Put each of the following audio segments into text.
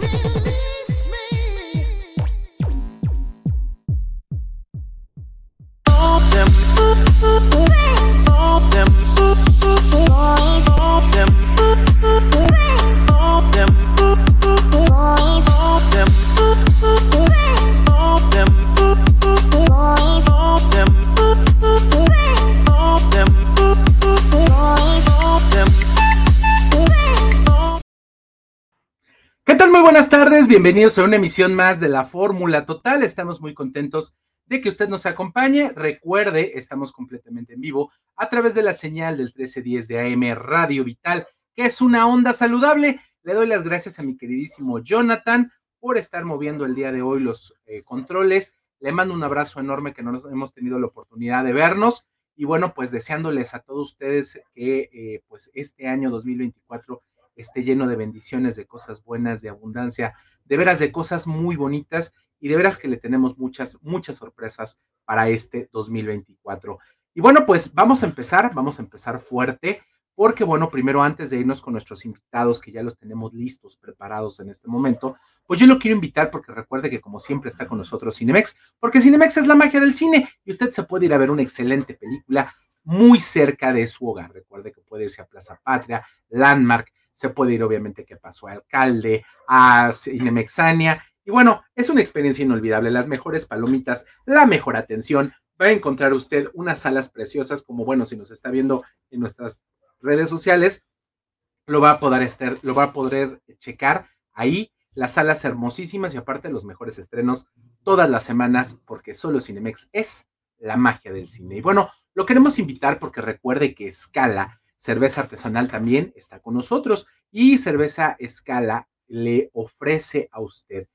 feeling bienvenidos a una emisión más de la Fórmula Total. Estamos muy contentos de que usted nos acompañe. Recuerde, estamos completamente en vivo a través de la señal del 1310 de AM Radio Vital, que es una onda saludable. Le doy las gracias a mi queridísimo Jonathan por estar moviendo el día de hoy los eh, controles. Le mando un abrazo enorme que no nos hemos tenido la oportunidad de vernos. Y bueno, pues deseándoles a todos ustedes que eh, pues este año 2024 esté lleno de bendiciones, de cosas buenas, de abundancia, de veras de cosas muy bonitas y de veras que le tenemos muchas, muchas sorpresas para este 2024. Y bueno, pues vamos a empezar, vamos a empezar fuerte, porque bueno, primero antes de irnos con nuestros invitados, que ya los tenemos listos, preparados en este momento, pues yo lo quiero invitar porque recuerde que como siempre está con nosotros Cinemex, porque Cinemex es la magia del cine y usted se puede ir a ver una excelente película muy cerca de su hogar. Recuerde que puede irse a Plaza Patria, Landmark, se puede ir obviamente que pasó a Alcalde, a Cinemexania, y bueno, es una experiencia inolvidable, las mejores palomitas, la mejor atención, va a encontrar usted unas salas preciosas, como bueno, si nos está viendo en nuestras redes sociales, lo va a poder, estar, lo va a poder checar ahí, las salas hermosísimas y aparte los mejores estrenos todas las semanas, porque solo Cinemex es la magia del cine. Y bueno, lo queremos invitar porque recuerde que Scala Cerveza Artesanal también está con nosotros y Cerveza Escala le ofrece a usted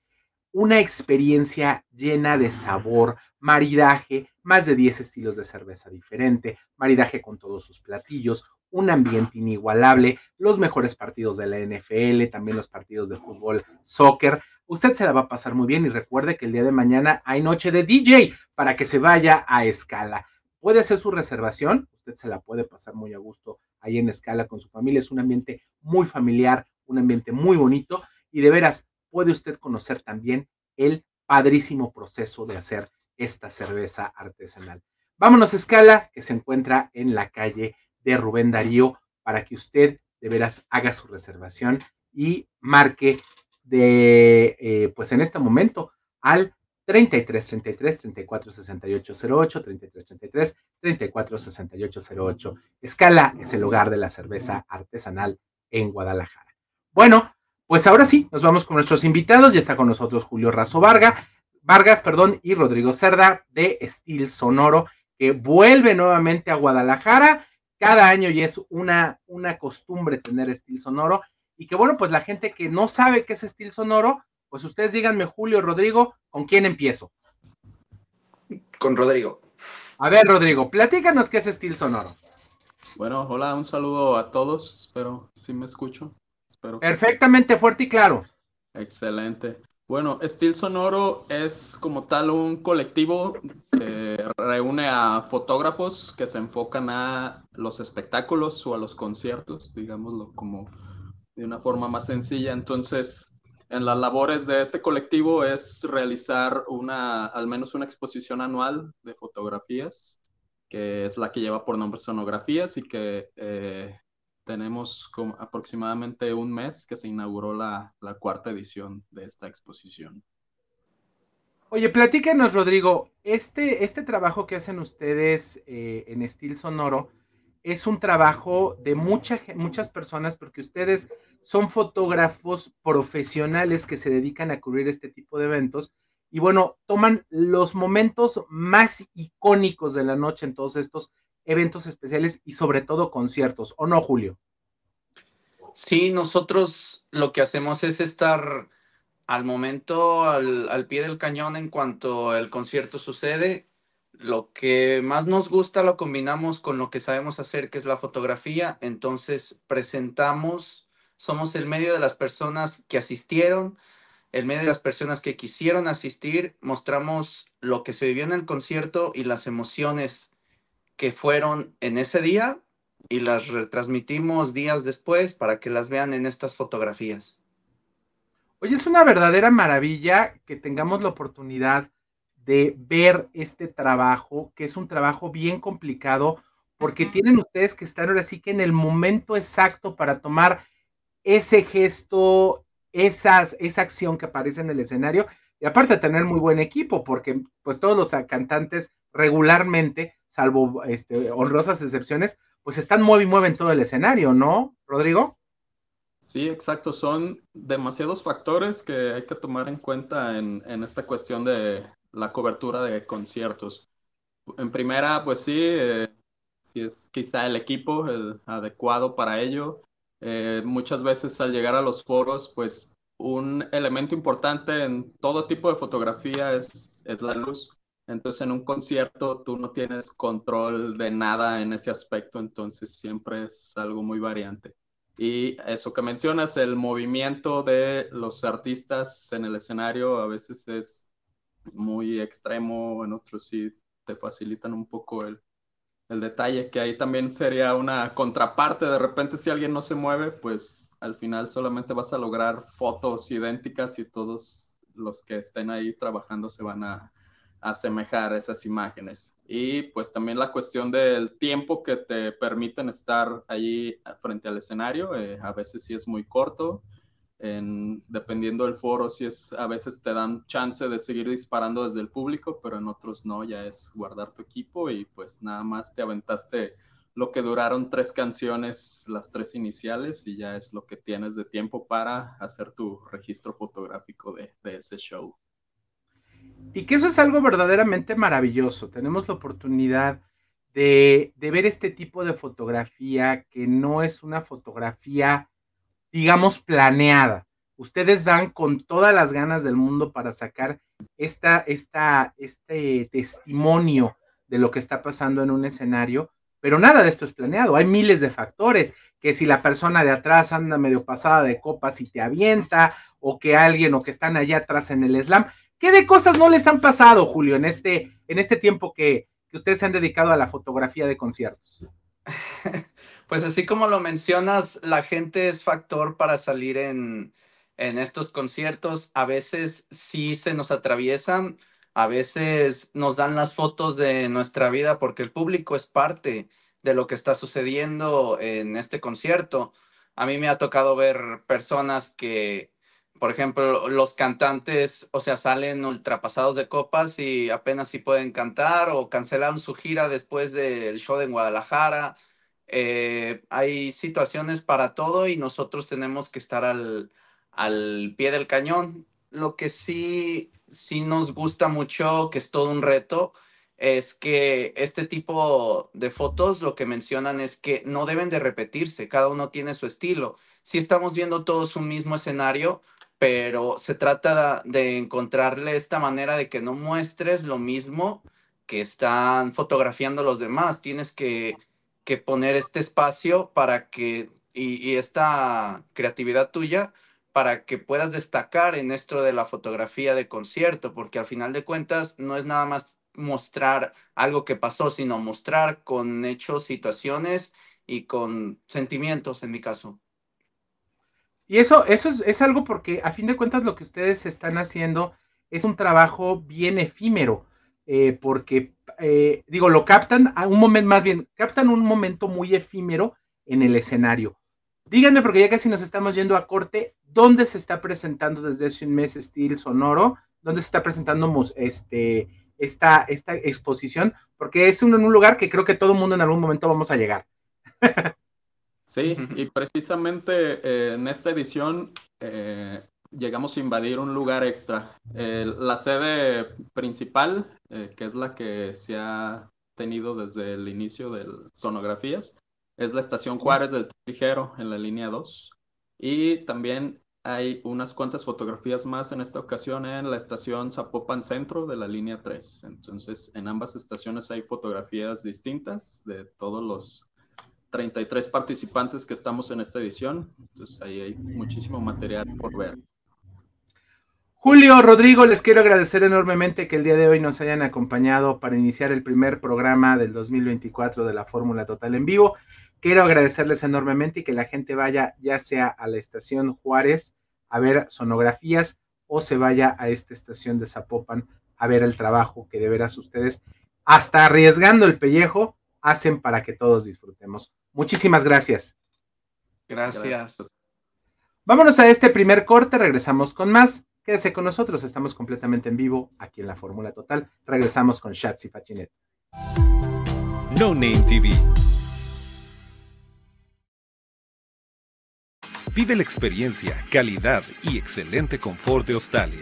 una experiencia llena de sabor, maridaje, más de 10 estilos de cerveza diferente, maridaje con todos sus platillos, un ambiente inigualable, los mejores partidos de la NFL, también los partidos de fútbol, soccer. Usted se la va a pasar muy bien y recuerde que el día de mañana hay noche de DJ para que se vaya a escala. Puede hacer su reservación, usted se la puede pasar muy a gusto ahí en escala con su familia. Es un ambiente muy familiar, un ambiente muy bonito y de veras puede usted conocer también el padrísimo proceso de hacer esta cerveza artesanal. Vámonos a escala que se encuentra en la calle de Rubén Darío para que usted de veras haga su reservación y marque de, eh, pues en este momento al 33 33 34 68 08, 33 33 34 68 08. Escala es el hogar de la cerveza artesanal en Guadalajara. Bueno, pues ahora sí, nos vamos con nuestros invitados. Ya está con nosotros Julio Razo Varga, Vargas, perdón, y Rodrigo Cerda de Steel Sonoro, que vuelve nuevamente a Guadalajara. Cada año ya es una, una costumbre tener Steel Sonoro. Y que bueno, pues la gente que no sabe qué es Steel Sonoro, pues ustedes díganme, Julio, Rodrigo, ¿con quién empiezo? Con Rodrigo. A ver, Rodrigo, platícanos qué es Steel Sonoro. Bueno, hola, un saludo a todos. Espero si me escucho. Espero Perfectamente fuerte y claro. Excelente. Bueno, Steel Sonoro es como tal un colectivo que reúne a fotógrafos que se enfocan a los espectáculos o a los conciertos, digámoslo como de una forma más sencilla. Entonces, en las labores de este colectivo es realizar una, al menos una exposición anual de fotografías, que es la que lleva por nombre Sonografías y que eh, tenemos aproximadamente un mes que se inauguró la, cuarta edición de esta exposición. Oye, platíquenos, Rodrigo, este, este trabajo que hacen ustedes eh, en Estil Sonoro, es un trabajo de mucha, muchas personas porque ustedes son fotógrafos profesionales que se dedican a cubrir este tipo de eventos y bueno, toman los momentos más icónicos de la noche en todos estos eventos especiales y sobre todo conciertos, ¿o no, Julio? Sí, nosotros lo que hacemos es estar al momento, al, al pie del cañón en cuanto el concierto sucede lo que más nos gusta lo combinamos con lo que sabemos hacer, que es la fotografía. Entonces presentamos, somos el medio de las personas que asistieron, el medio de las personas que quisieron asistir, mostramos lo que se vivió en el concierto y las emociones que fueron en ese día y las retransmitimos días después para que las vean en estas fotografías. Oye, es una verdadera maravilla que tengamos la oportunidad de ver este trabajo, que es un trabajo bien complicado, porque tienen ustedes que estar ahora sí que en el momento exacto para tomar ese gesto, esas, esa acción que aparece en el escenario, y aparte tener muy buen equipo, porque pues todos los cantantes regularmente, salvo este, honrosas excepciones, pues están muy y mueven todo el escenario, ¿no, Rodrigo? Sí, exacto. Son demasiados factores que hay que tomar en cuenta en, esta cuestión de la cobertura de conciertos. En primera, pues sí, eh, si es quizá el equipo el adecuado para ello. Eh, muchas veces al llegar a los foros, pues un elemento importante en todo tipo de fotografía es, es la luz. Entonces en un concierto tú no tienes control de nada en ese aspecto, entonces siempre es algo muy variante. Y eso que mencionas, el movimiento de los artistas en el escenario a veces es muy extremo, en otros sí te facilitan un poco el, el detalle, que ahí también sería una contraparte. De repente, si alguien no se mueve, pues al final solamente vas a lograr fotos idénticas y todos los que estén ahí trabajando se van a, asemejar esas imágenes. Y pues también la cuestión del tiempo que te permiten estar allí frente al escenario, eh, a veces sí es muy corto, en, dependiendo del foro, si es, a veces te dan chance de seguir disparando desde el público, pero en otros no, ya es guardar tu equipo y pues nada más te aventaste lo que duraron tres canciones, las tres iniciales, y ya es lo que tienes de tiempo para hacer tu registro fotográfico de, de ese show. Y que eso es algo verdaderamente maravilloso. Tenemos la oportunidad de, ver este tipo de fotografía que no es una fotografía, digamos, planeada. Ustedes van con todas las ganas del mundo para sacar esta, esta, este testimonio de lo que está pasando en un escenario, pero nada de esto es planeado. Hay miles de factores, que si la persona de atrás anda medio pasada de copas y te avienta, o que alguien o que están allá atrás en el slam, ¿Qué de cosas no les han pasado, Julio, en este, en este tiempo que, ustedes se han dedicado a la fotografía de conciertos? Pues así como lo mencionas, la gente es factor para salir en, en estos conciertos. A veces sí se nos atraviesan, a veces nos dan las fotos de nuestra vida porque el público es parte de lo que está sucediendo en este concierto. A mí me ha tocado ver personas que por ejemplo, los cantantes, o sea, salen ultrapasados de copas y apenas si pueden cantar o cancelaron su gira después del show de Guadalajara. Eh, hay situaciones para todo y nosotros tenemos que estar al, al pie del cañón. Lo que sí, sí nos gusta mucho, que es todo un reto, es que este tipo de fotos lo que mencionan es que no deben de repetirse, cada uno tiene su estilo. Si estamos viendo todos un mismo escenario, pero se trata de encontrarle esta manera de que no muestres lo mismo que están fotografiando los demás. Tienes que, poner este espacio para que, y, esta creatividad tuya, para que puedas destacar en esto de la fotografía de concierto, porque al final de cuentas no es nada más mostrar algo que pasó, sino mostrar con hechos, situaciones y con sentimientos en mi caso. Y eso, eso es, algo porque a fin de cuentas lo que ustedes están haciendo es un trabajo bien efímero, eh, porque eh, digo, lo captan a un momento, más bien, captan un momento muy efímero en el escenario. Díganme, porque ya casi nos estamos yendo a corte, ¿dónde se está presentando desde hace un mes Steel Sonoro? ¿Dónde se está presentando este, esta, esta exposición? Porque es un, un lugar que creo que todo el mundo en algún momento vamos a llegar. Sí, y precisamente eh, en esta edición eh, llegamos a invadir un lugar extra. la sede principal, eh, que es la que se ha tenido desde el inicio de Sonografías, es la estación Juárez del Ligero en la línea 2. Y también hay unas cuantas fotografías más en esta ocasión en la estación Zapopan Centro de la línea 3. Entonces, en ambas estaciones hay fotografías distintas de todos los 33 participantes que estamos en esta edición. Entonces ahí hay muchísimo material por ver. Julio, Rodrigo, les quiero agradecer enormemente que el día de hoy nos hayan acompañado para iniciar el primer programa del 2024 de la Fórmula Total en vivo. Quiero agradecerles enormemente y que la gente vaya ya sea a la estación Juárez, a ver sonografías o se vaya a esta estación de Zapopan a ver el trabajo que de veras ustedes, hasta arriesgando el pellejo, hacen para que todos disfrutemos. Muchísimas gracias. Gracias. Vámonos a este primer corte, regresamos con más. Quédese con nosotros, estamos completamente en vivo aquí en la Fórmula Total. Regresamos con Shats y Fachinet. No Name TV. Vive la experiencia, calidad y excelente confort de Australia.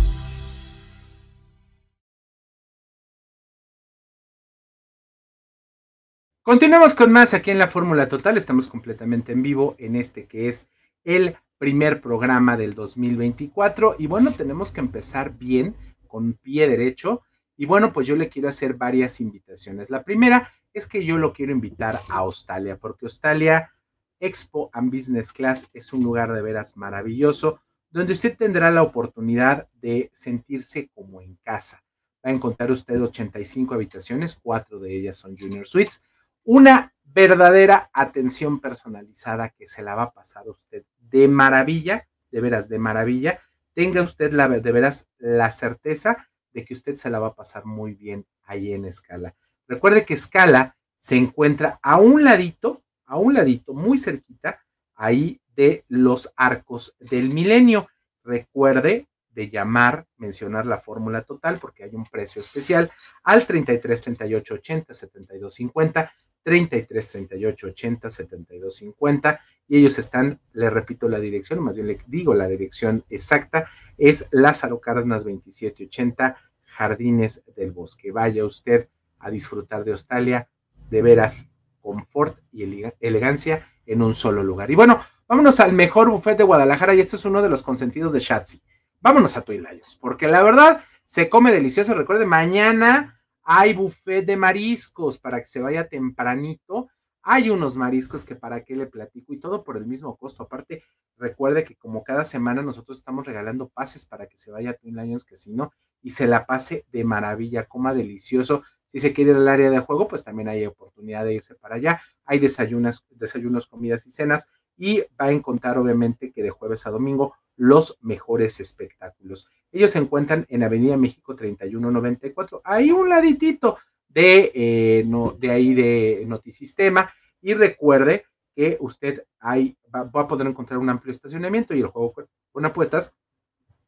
Continuamos con más aquí en la Fórmula Total. Estamos completamente en vivo en este que es el primer programa del 2024. Y bueno, tenemos que empezar bien, con pie derecho. Y bueno, pues yo le quiero hacer varias invitaciones. La primera es que yo lo quiero invitar a Australia, porque Australia Expo and Business Class es un lugar de veras maravilloso, donde usted tendrá la oportunidad de sentirse como en casa. Va a encontrar usted 85 habitaciones, cuatro de ellas son Junior Suites una verdadera atención personalizada que se la va a pasar a usted de maravilla, de veras de maravilla. Tenga usted la, de veras la certeza de que usted se la va a pasar muy bien ahí en Escala. Recuerde que Escala se encuentra a un ladito, a un ladito, muy cerquita, ahí de los arcos del milenio. Recuerde de llamar, mencionar la fórmula total porque hay un precio especial al 33 38 80 72 50 33 38 80 72 50 y ellos están, le repito la dirección, más bien le digo la dirección exacta, es Lázaro Cárdenas 2780 Jardines del Bosque. Vaya usted a disfrutar de Australia, de veras confort y elegancia en un solo lugar. Y bueno, vámonos al mejor buffet de Guadalajara y este es uno de los consentidos de Shatsi. Vámonos a Tuilayos, porque la verdad se come delicioso. Recuerde, mañana hay buffet de mariscos para que se vaya tempranito. Hay unos mariscos que para qué le platico y todo por el mismo costo. Aparte, recuerde que como cada semana nosotros estamos regalando pases para que se vaya a Twin Lions Casino y se la pase de maravilla, coma delicioso. Si se quiere ir al área de juego, pues también hay oportunidad de irse para allá. Hay desayunos, desayunos, comidas y cenas y va a encontrar obviamente que de jueves a domingo los mejores espectáculos. Ellos se encuentran en Avenida México 3194, ahí un laditito de, eh, de ahí de Notisistema. Y recuerde que usted ahí va, a poder encontrar un amplio estacionamiento y el juego con apuestas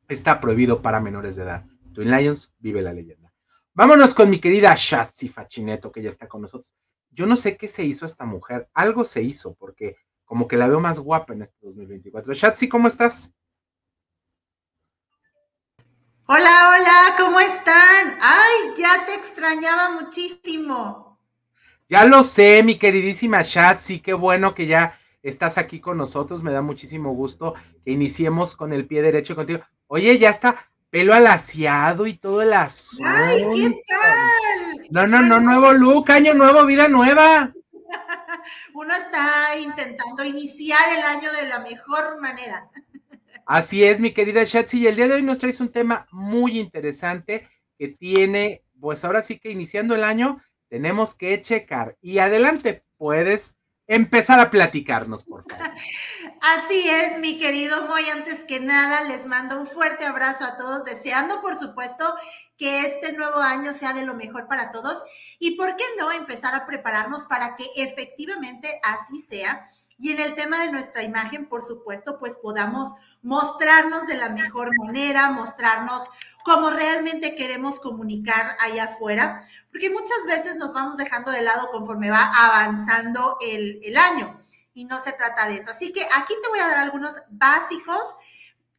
está prohibido para menores de edad. Twin Lions, vive la leyenda. Vámonos con mi querida Shatsi Fachineto, que ya está con nosotros. Yo no sé qué se hizo esta mujer, algo se hizo, porque como que la veo más guapa en este 2024. Shatsi, ¿cómo estás? Hola, hola, ¿cómo están? Ay, ya te extrañaba muchísimo. Ya lo sé, mi queridísima Shatsi, qué bueno que ya estás aquí con nosotros. Me da muchísimo gusto que iniciemos con el pie derecho contigo. Oye, ya está pelo alaciado y todo el asunto. ¡Ay, qué tal! No, no, no, nuevo look, año nuevo, vida nueva. Uno está intentando iniciar el año de la mejor manera. Así es, mi querida Shatsi, y el día de hoy nos traes un tema muy interesante que tiene, pues ahora sí que iniciando el año, tenemos que checar. Y adelante, puedes empezar a platicarnos, por favor. Así es, mi querido Moy. Antes que nada, les mando un fuerte abrazo a todos, deseando, por supuesto, que este nuevo año sea de lo mejor para todos. Y por qué no empezar a prepararnos para que efectivamente así sea. Y en el tema de nuestra imagen, por supuesto, pues podamos mostrarnos de la mejor manera, mostrarnos cómo realmente queremos comunicar allá afuera, porque muchas veces nos vamos dejando de lado conforme va avanzando el, el año y no se trata de eso. Así que aquí te voy a dar algunos básicos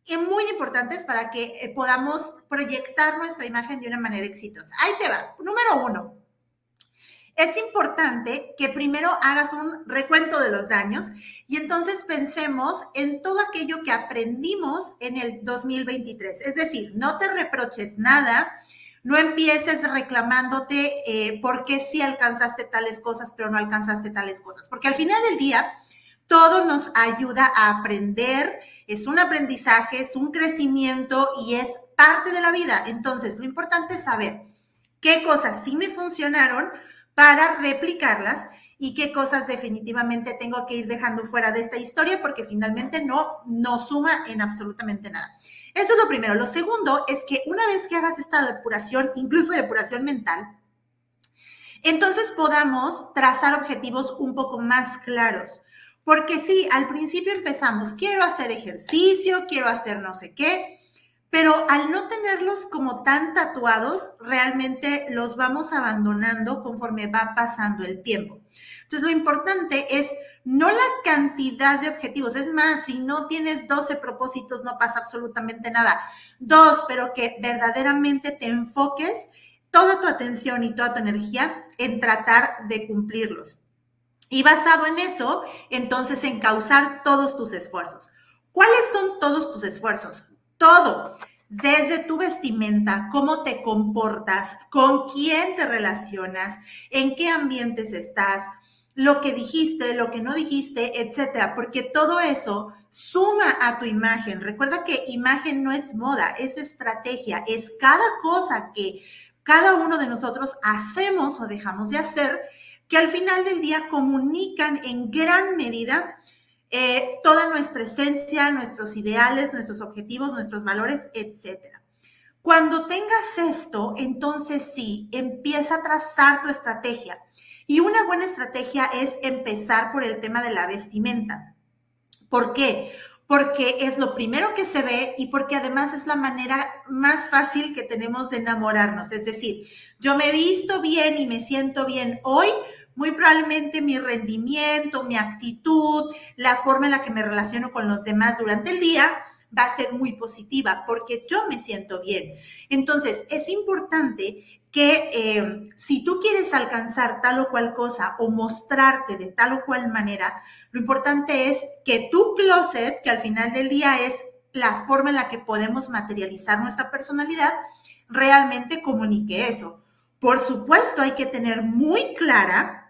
y muy importantes para que eh, podamos proyectar nuestra imagen de una manera exitosa. Ahí te va. Número uno. Es importante que primero hagas un recuento de los daños y entonces pensemos en todo aquello que aprendimos en el 2023. Es decir, no te reproches nada, no empieces reclamándote eh, por qué sí alcanzaste tales cosas, pero no alcanzaste tales cosas. Porque al final del día, todo nos ayuda a aprender, es un aprendizaje, es un crecimiento y es parte de la vida. Entonces, lo importante es saber qué cosas sí me funcionaron para replicarlas y qué cosas definitivamente tengo que ir dejando fuera de esta historia porque finalmente no, no suma en absolutamente nada. Eso es lo primero. Lo segundo es que una vez que hagas esta depuración, incluso depuración mental, entonces podamos trazar objetivos un poco más claros. Porque sí, al principio empezamos, quiero hacer ejercicio, quiero hacer no sé qué, pero al no tenerlos como tan tatuados, realmente los vamos abandonando conforme va pasando el tiempo. Entonces, lo importante es no la cantidad de objetivos. Es más, si no tienes 12 propósitos, no pasa absolutamente nada. Dos, pero que verdaderamente te enfoques toda tu atención y toda tu energía en tratar de cumplirlos. Y basado en eso, entonces encauzar todos tus esfuerzos. ¿Cuáles son todos tus esfuerzos? Todo. Desde tu vestimenta, cómo te comportas, con quién te relacionas, en qué ambientes estás, lo que dijiste, lo que no dijiste, etcétera, porque todo eso suma a tu imagen. Recuerda que imagen no es moda, es estrategia, es cada cosa que cada uno de nosotros hacemos o dejamos de hacer, que al final del día comunican en gran medida eh, toda nuestra esencia, nuestros ideales, nuestros objetivos, nuestros valores, etcétera. Cuando tengas esto, entonces sí, empieza a trazar tu estrategia. Y una buena estrategia es empezar por el tema de la vestimenta. ¿Por qué? Porque es lo primero que se ve y porque además es la manera más fácil que tenemos de enamorarnos. Es decir, yo me visto bien y me siento bien hoy, muy probablemente mi rendimiento, mi actitud, la forma en la que me relaciono con los demás durante el día va a ser muy positiva porque yo me siento bien. Entonces, es importante que eh, si tú quieres alcanzar tal o cual cosa o mostrarte de tal o cual manera, lo importante es que tu closet, que al final del día es la forma en la que podemos materializar nuestra personalidad, realmente comunique eso. Por supuesto, hay que tener muy clara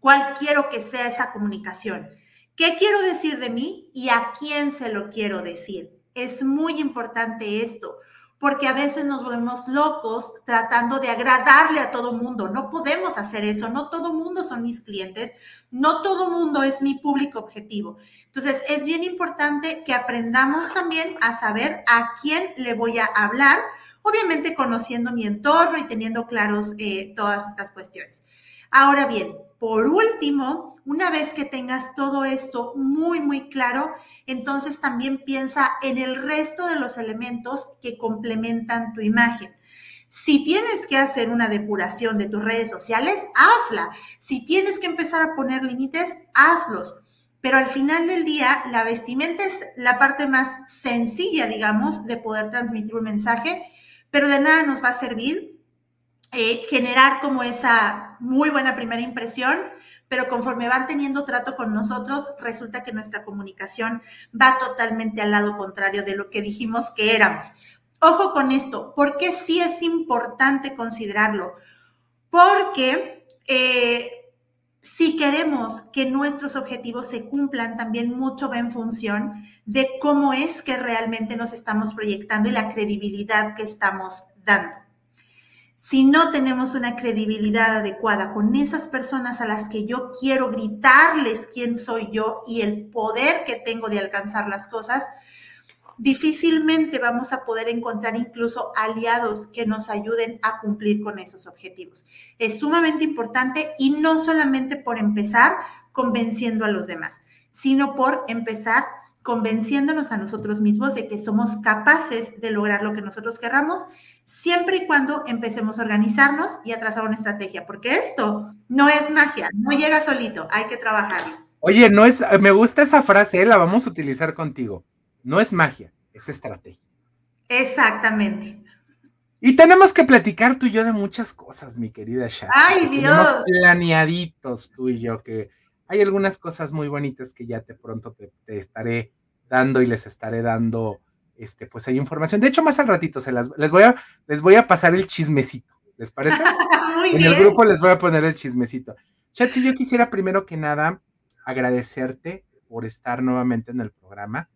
cuál quiero que sea esa comunicación. ¿Qué quiero decir de mí y a quién se lo quiero decir? Es muy importante esto porque a veces nos volvemos locos tratando de agradarle a todo mundo. No podemos hacer eso, no todo mundo son mis clientes, no todo mundo es mi público objetivo. Entonces, es bien importante que aprendamos también a saber a quién le voy a hablar, obviamente conociendo mi entorno y teniendo claros eh, todas estas cuestiones. Ahora bien, por último, una vez que tengas todo esto muy, muy claro, entonces también piensa en el resto de los elementos que complementan tu imagen. Si tienes que hacer una depuración de tus redes sociales, hazla. Si tienes que empezar a poner límites, hazlos. Pero al final del día, la vestimenta es la parte más sencilla, digamos, de poder transmitir un mensaje, pero de nada nos va a servir eh, generar como esa muy buena primera impresión pero conforme van teniendo trato con nosotros, resulta que nuestra comunicación va totalmente al lado contrario de lo que dijimos que éramos. Ojo con esto, porque sí es importante considerarlo, porque eh, si queremos que nuestros objetivos se cumplan, también mucho va en función de cómo es que realmente nos estamos proyectando y la credibilidad que estamos dando. Si no tenemos una credibilidad adecuada con esas personas a las que yo quiero gritarles quién soy yo y el poder que tengo de alcanzar las cosas, difícilmente vamos a poder encontrar incluso aliados que nos ayuden a cumplir con esos objetivos. Es sumamente importante y no solamente por empezar convenciendo a los demás, sino por empezar convenciéndonos a nosotros mismos de que somos capaces de lograr lo que nosotros querramos, siempre y cuando empecemos a organizarnos y a trazar una estrategia, porque esto no es magia, no llega solito, hay que trabajarlo. Oye, no es, me gusta esa frase, la vamos a utilizar contigo. No es magia, es estrategia. Exactamente. Y tenemos que platicar tú y yo de muchas cosas, mi querida Shaq. Ay, Dios. planeaditos tú y yo, que hay algunas cosas muy bonitas que ya te pronto te, estaré dando y les estaré dando, este, pues hay información. De hecho, más al ratito se las, les voy a, les voy a pasar el chismecito. ¿Les parece? muy en el grupo les voy a poner el chismecito. Chatsi, yo quisiera primero que nada agradecerte por estar nuevamente en el programa.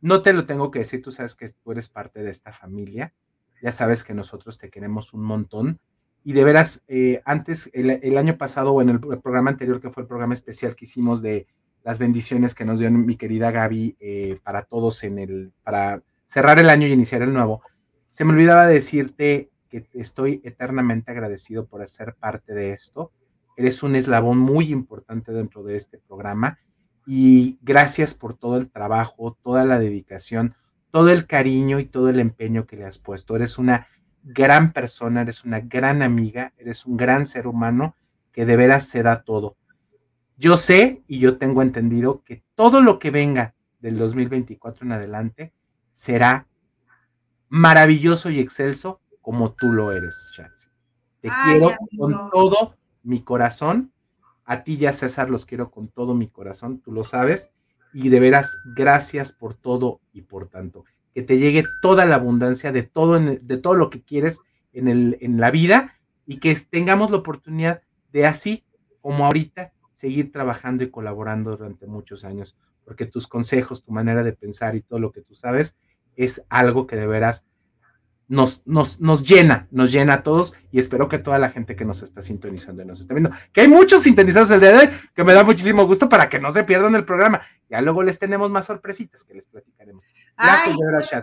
No te lo tengo que decir, tú sabes que tú eres parte de esta familia, ya sabes que nosotros te queremos un montón y de veras, eh, antes, el, año pasado o en el, programa anterior, que fue el programa especial que hicimos de las bendiciones que nos dio mi querida Gaby eh, para todos en el, para cerrar el año y iniciar el nuevo, se me olvidaba decirte que estoy eternamente agradecido por ser parte de esto. Eres un eslabón muy importante dentro de este programa y gracias por todo el trabajo, toda la dedicación, todo el cariño y todo el empeño que le has puesto. Eres una gran persona, eres una gran amiga, eres un gran ser humano que de veras se da todo. Yo sé y yo tengo entendido que todo lo que venga del 2024 en adelante será maravilloso y excelso como tú lo eres, Chatsi. Te quiero con todo mi corazón a ti ya, César, los quiero con todo mi corazón, tú lo sabes, y de veras, gracias por todo y por tanto. Que te llegue toda la abundancia de todo, de todo lo que quieres en, el, en la vida y que tengamos la oportunidad de así como ahorita seguir trabajando y colaborando durante muchos años, porque tus consejos, tu manera de pensar y todo lo que tú sabes es algo que de veras nos, nos, nos llena, nos llena a todos y espero que toda la gente que nos está sintonizando y nos está viendo, que hay muchos sintonizados el día de hoy, que me da muchísimo gusto para que no se pierdan el programa. Ya luego les tenemos más sorpresitas que les platicaremos. Ay,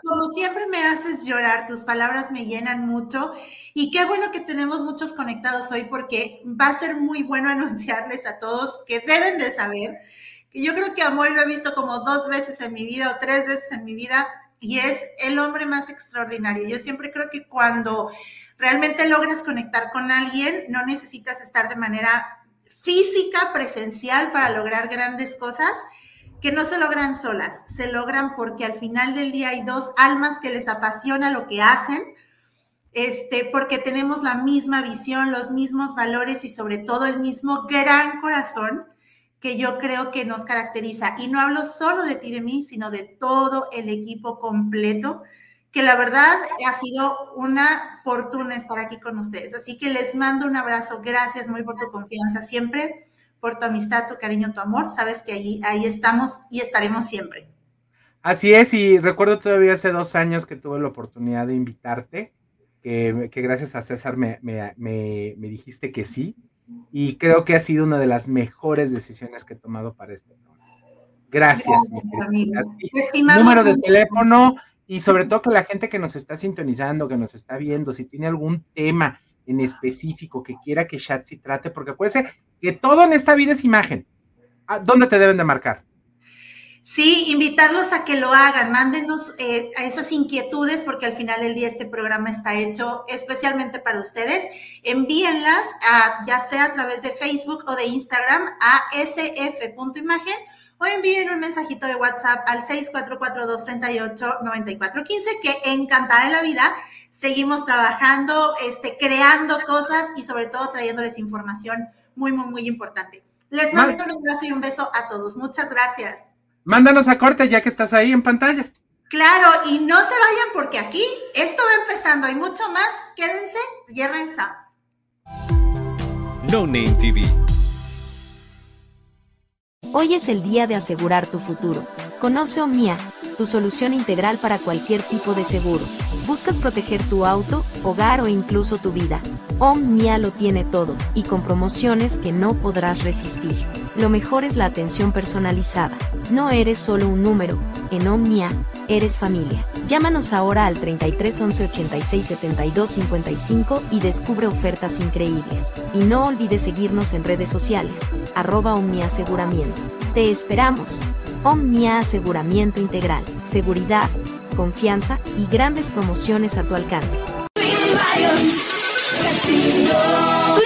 como siempre me haces llorar, tus palabras me llenan mucho y qué bueno que tenemos muchos conectados hoy porque va a ser muy bueno anunciarles a todos que deben de saber que yo creo que a Moy lo he visto como dos veces en mi vida o tres veces en mi vida y es el hombre más extraordinario. Yo siempre creo que cuando realmente logras conectar con alguien, no necesitas estar de manera física, presencial para lograr grandes cosas que no se logran solas, se logran porque al final del día hay dos almas que les apasiona lo que hacen, este, porque tenemos la misma visión, los mismos valores y sobre todo el mismo gran corazón que yo creo que nos caracteriza. Y no hablo solo de ti, de mí, sino de todo el equipo completo, que la verdad ha sido una fortuna estar aquí con ustedes. Así que les mando un abrazo. Gracias muy por tu confianza siempre, por tu amistad, tu cariño, tu amor. Sabes que allí, ahí estamos y estaremos siempre. Así es, y recuerdo todavía hace dos años que tuve la oportunidad de invitarte, que, gracias a César me, me, me dijiste que sí y creo que ha sido una de las mejores decisiones que he tomado para este Gracias, mi Número de teléfono y sobre todo que la gente que nos está sintonizando, que nos está viendo, si tiene algún tema en específico que quiera que Shatsi trate, porque acuérdense que todo en esta vida es imagen. ¿Dónde te deben de marcar? Sí, invitarlos a que lo hagan, mándenos eh, a esas inquietudes, porque al final del día este programa está hecho especialmente para ustedes. Envíenlas a, ya sea a través de Facebook o de Instagram a sf.imagen o envíen un mensajito de WhatsApp al 6442389415, que encantada de la vida. Seguimos trabajando, este, creando cosas y sobre todo trayéndoles información muy, muy, muy importante. Les mando un abrazo y un beso a todos. Muchas gracias. Mándanos a corte ya que estás ahí en pantalla. Claro, y no se vayan porque aquí esto va empezando. Hay mucho más. Quédense y regresamos. No Name TV. Hoy es el día de asegurar tu futuro. Conoce Omnia, tu solución integral para cualquier tipo de seguro. ¿Buscas proteger tu auto, hogar o incluso tu vida? Omnia lo tiene todo, y con promociones que no podrás resistir. Lo mejor es la atención personalizada. No eres solo un número, en Omnia, eres familia. Llámanos ahora al 33 11 86 72 55 y descubre ofertas increíbles. Y no olvides seguirnos en redes sociales, arroba Omnia Aseguramiento. Te esperamos. Omnia Aseguramiento Integral, seguridad, confianza y grandes promociones a tu alcance.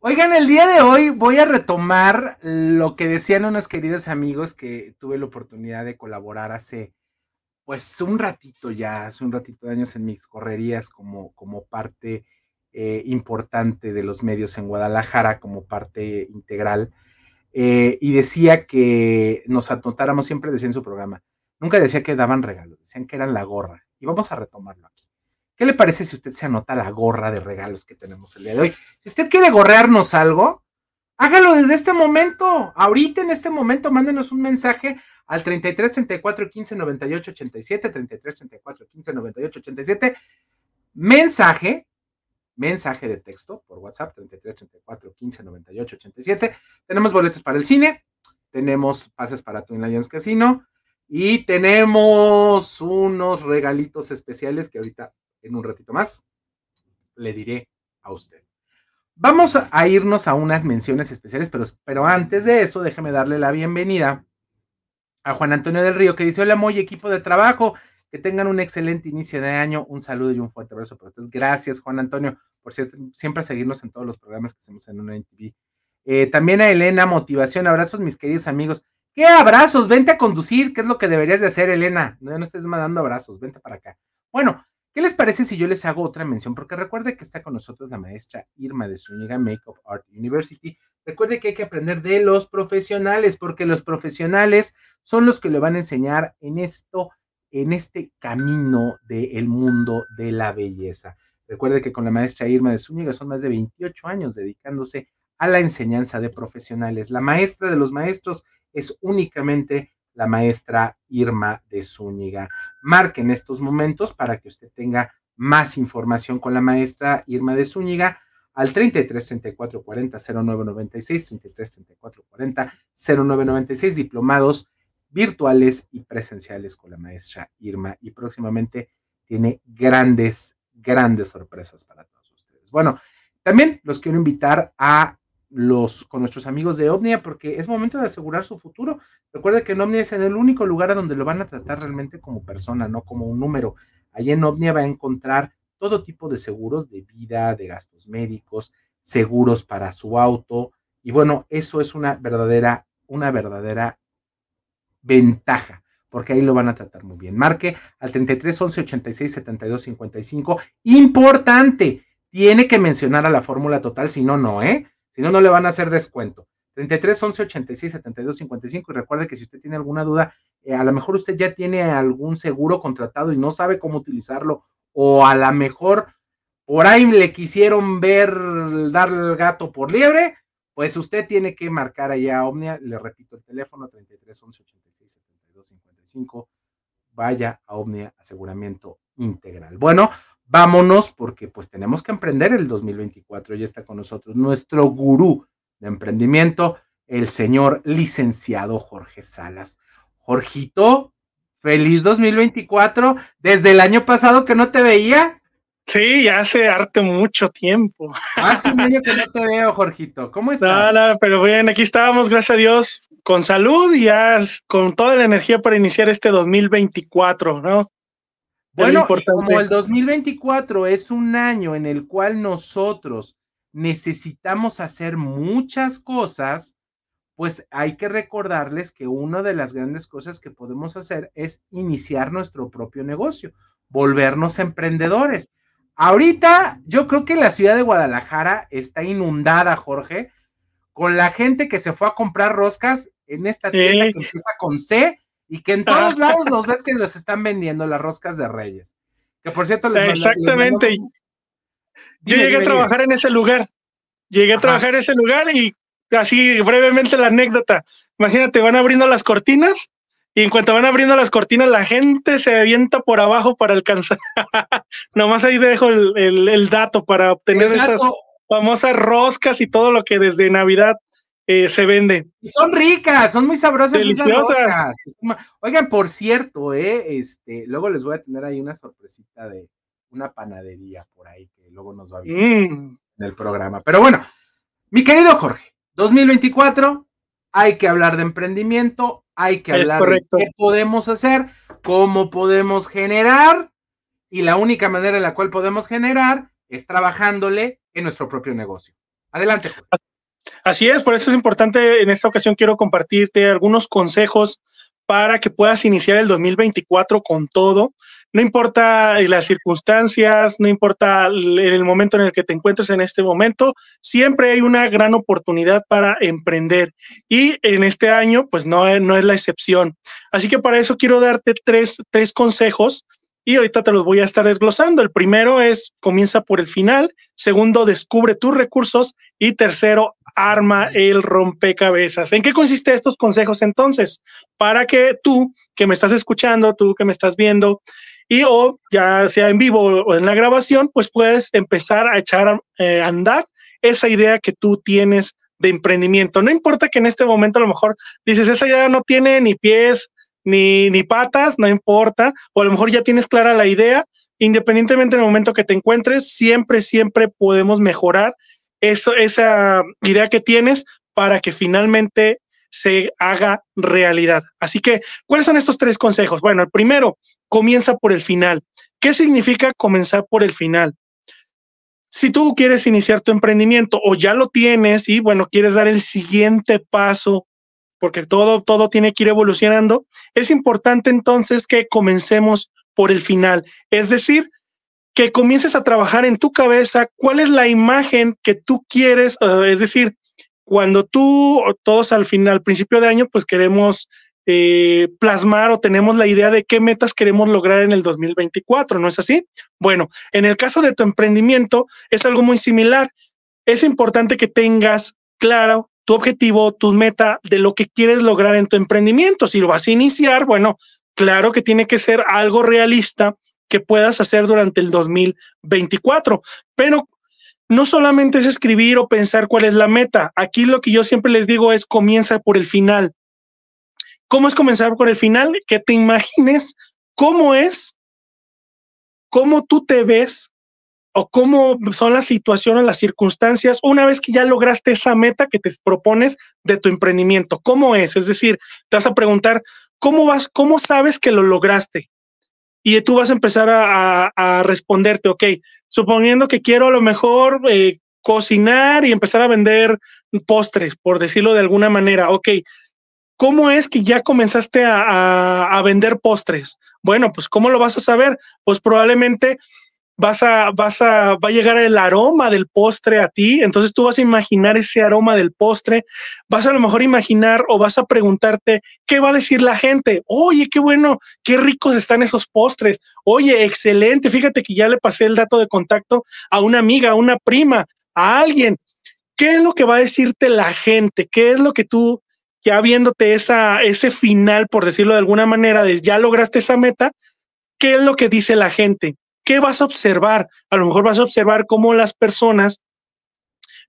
Oigan, el día de hoy voy a retomar lo que decían unos queridos amigos que tuve la oportunidad de colaborar hace, pues, un ratito ya, hace un ratito de años en mis correrías como, como parte eh, importante de los medios en Guadalajara, como parte integral. Eh, y decía que nos anotáramos, siempre decía en su programa, nunca decía que daban regalos, decían que eran la gorra. Y vamos a retomarlo. ¿Qué le parece si usted se anota la gorra de regalos que tenemos el día de hoy? Si usted quiere gorrearnos algo, hágalo desde este momento. Ahorita en este momento, mándenos un mensaje al 33 34 15 98 87, 33 34 15 98 87. Mensaje, mensaje de texto por WhatsApp, 33 34 15 98 87. Tenemos boletos para el cine, tenemos pases para Twin Lions Casino y tenemos unos regalitos especiales que ahorita en un ratito más le diré a usted. Vamos a irnos a unas menciones especiales, pero, pero antes de eso, déjeme darle la bienvenida a Juan Antonio del Río, que dice, hola, muy equipo de trabajo, que tengan un excelente inicio de año, un saludo y un fuerte abrazo para ustedes. Gracias, Juan Antonio, por cierto, siempre seguirnos en todos los programas que hacemos en una TV. Eh, también a Elena, motivación, abrazos, mis queridos amigos. ¿Qué abrazos? Vente a conducir, ¿qué es lo que deberías de hacer, Elena? No estés mandando abrazos, vente para acá. Bueno, ¿Qué les parece si yo les hago otra mención? Porque recuerde que está con nosotros la maestra Irma de Zúñiga, Makeup Art University. Recuerde que hay que aprender de los profesionales, porque los profesionales son los que le van a enseñar en esto, en este camino del mundo de la belleza. Recuerde que con la maestra Irma de Zúñiga son más de 28 años dedicándose a la enseñanza de profesionales. La maestra de los maestros es únicamente la maestra Irma de Zúñiga. Marque en estos momentos para que usted tenga más información con la maestra Irma de Zúñiga al 33 34 40 0996, 33 34 40 0996, diplomados virtuales y presenciales con la maestra Irma. Y próximamente tiene grandes, grandes sorpresas para todos ustedes. Bueno, también los quiero invitar a los, con nuestros amigos de Omnia, porque es momento de asegurar su futuro. Recuerda que en Omnia es en el único lugar a donde lo van a tratar realmente como persona, no como un número. Allí en Omnia va a encontrar todo tipo de seguros de vida, de gastos médicos, seguros para su auto. Y bueno, eso es una verdadera, una verdadera ventaja, porque ahí lo van a tratar muy bien. Marque al 33 11 86 72 55. Importante, tiene que mencionar a la fórmula total, si no, no, ¿eh? Si no, no le van a hacer descuento. 33 11 86 72 55. Y recuerde que si usted tiene alguna duda, eh, a lo mejor usted ya tiene algún seguro contratado y no sabe cómo utilizarlo, o a lo mejor por ahí le quisieron ver dar el gato por liebre, pues usted tiene que marcar allá a Omnia. Le repito el teléfono 33 11 86 72 55. Vaya a Omnia Aseguramiento Integral. Bueno, vámonos porque pues tenemos que emprender el 2024. Ya está con nosotros nuestro gurú de emprendimiento, el señor licenciado Jorge Salas. Jorgito, feliz 2024. Desde el año pasado que no te veía. Sí, ya hace arte mucho tiempo. Hace un año que no te veo, Jorgito. ¿Cómo estás? No, no, pero bien, aquí estábamos, gracias a Dios, con salud y ya con toda la energía para iniciar este 2024, ¿no? Bueno, como el 2024 es un año en el cual nosotros necesitamos hacer muchas cosas, pues hay que recordarles que una de las grandes cosas que podemos hacer es iniciar nuestro propio negocio, volvernos emprendedores. Ahorita yo creo que la ciudad de Guadalajara está inundada, Jorge, con la gente que se fue a comprar roscas en esta tienda que empieza con C y que en todos lados los ves que los están vendiendo las roscas de Reyes. Que por cierto, les Exactamente. Yo llegué a trabajar en ese lugar. Llegué a trabajar en ese lugar y así brevemente la anécdota. Imagínate, van abriendo las cortinas y en cuanto van abriendo las cortinas, la gente se avienta por abajo para alcanzar. Nomás ahí dejo el, dato para obtener esas famosas roscas y todo lo que desde Navidad eh, se vende. Son ricas, son muy sabrosas. Deliciosas. Oigan, por cierto, eh, este, luego les voy a tener ahí una sorpresita de una panadería por ahí que luego nos va a visitar mm. en el programa. Pero bueno, mi querido Jorge, 2024, hay que hablar de emprendimiento, hay que hablar de qué podemos hacer, cómo podemos generar, y la única manera en la cual podemos generar es trabajándole en nuestro propio negocio. Adelante. Jorge. Así es, por eso es importante, en esta ocasión quiero compartirte algunos consejos para que puedas iniciar el 2024 con todo. No importa las circunstancias, no importa el momento en el que te encuentres en este momento, siempre hay una gran oportunidad para emprender. Y en este año, pues no, no es la excepción. Así que para eso quiero darte tres, tres consejos y ahorita te los voy a estar desglosando. El primero es comienza por el final, segundo descubre tus recursos y tercero arma el rompecabezas. ¿En qué consiste estos consejos entonces? Para que tú que me estás escuchando, tú que me estás viendo y o ya sea en vivo o en la grabación, pues puedes empezar a echar a eh, andar esa idea que tú tienes de emprendimiento. No importa que en este momento a lo mejor dices, esa idea no tiene ni pies ni, ni patas, no importa, o a lo mejor ya tienes clara la idea, independientemente del momento que te encuentres, siempre, siempre podemos mejorar eso, esa idea que tienes para que finalmente se haga realidad. Así que, ¿cuáles son estos tres consejos? Bueno, el primero, comienza por el final. ¿Qué significa comenzar por el final? Si tú quieres iniciar tu emprendimiento o ya lo tienes y bueno, quieres dar el siguiente paso porque todo, todo tiene que ir evolucionando, es importante entonces que comencemos por el final, es decir, que comiences a trabajar en tu cabeza cuál es la imagen que tú quieres, eh, es decir, cuando tú, todos al final, al principio de año, pues queremos eh, plasmar o tenemos la idea de qué metas queremos lograr en el 2024, ¿no es así? Bueno, en el caso de tu emprendimiento es algo muy similar. Es importante que tengas claro tu objetivo, tu meta de lo que quieres lograr en tu emprendimiento. Si lo vas a iniciar, bueno, claro que tiene que ser algo realista que puedas hacer durante el 2024. Pero no solamente es escribir o pensar cuál es la meta. Aquí lo que yo siempre les digo es comienza por el final. ¿Cómo es comenzar por el final? Que te imagines cómo es, cómo tú te ves o cómo son las situaciones, las circunstancias, una vez que ya lograste esa meta que te propones de tu emprendimiento. ¿Cómo es? Es decir, te vas a preguntar, ¿cómo vas, cómo sabes que lo lograste? Y tú vas a empezar a, responderte, ok, suponiendo que quiero a lo mejor eh, cocinar y empezar a vender postres, por decirlo de alguna manera, ok, ¿Cómo es que ya comenzaste a, vender postres? Bueno, pues ¿cómo lo vas a saber? Pues probablemente vas a, vas a, va a llegar el aroma del postre a ti, entonces tú vas a imaginar ese aroma del postre, vas a lo mejor imaginar o vas a preguntarte, ¿qué va a decir la gente? Oye, qué bueno, qué ricos están esos postres. Oye, excelente, fíjate que ya le pasé el dato de contacto a una amiga, a una prima, a alguien. ¿Qué es lo que va a decirte la gente? ¿Qué es lo que tú ya viéndote esa, ese final, por decirlo de alguna manera, ya lograste esa meta, ¿qué es lo que dice la gente? ¿Qué vas a observar? A lo mejor vas a observar cómo las personas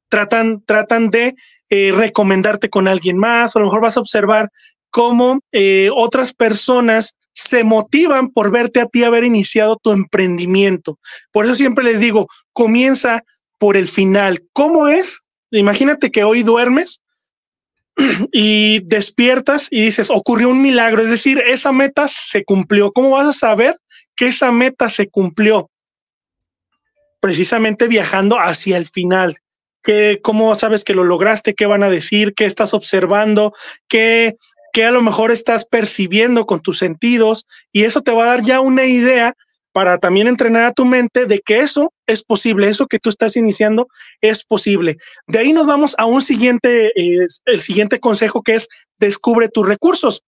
tratan, tratan de eh, recomendarte con alguien más, a lo mejor vas a observar cómo eh, otras personas se motivan por verte a ti haber iniciado tu emprendimiento. Por eso siempre les digo, comienza por el final. ¿Cómo es? Imagínate que hoy duermes y despiertas y dices, ocurrió un milagro, es decir, esa meta se cumplió. ¿Cómo vas a saber que esa meta se cumplió? Precisamente viajando hacia el final. ¿Qué, ¿Cómo sabes que lo lograste? ¿Qué van a decir? ¿Qué estás observando? ¿Qué, ¿Qué a lo mejor estás percibiendo con tus sentidos? Y eso te va a dar ya una idea para también entrenar a tu mente de que eso es posible, eso que tú estás iniciando es posible. De ahí nos vamos a un siguiente, el siguiente consejo que es descubre tus recursos.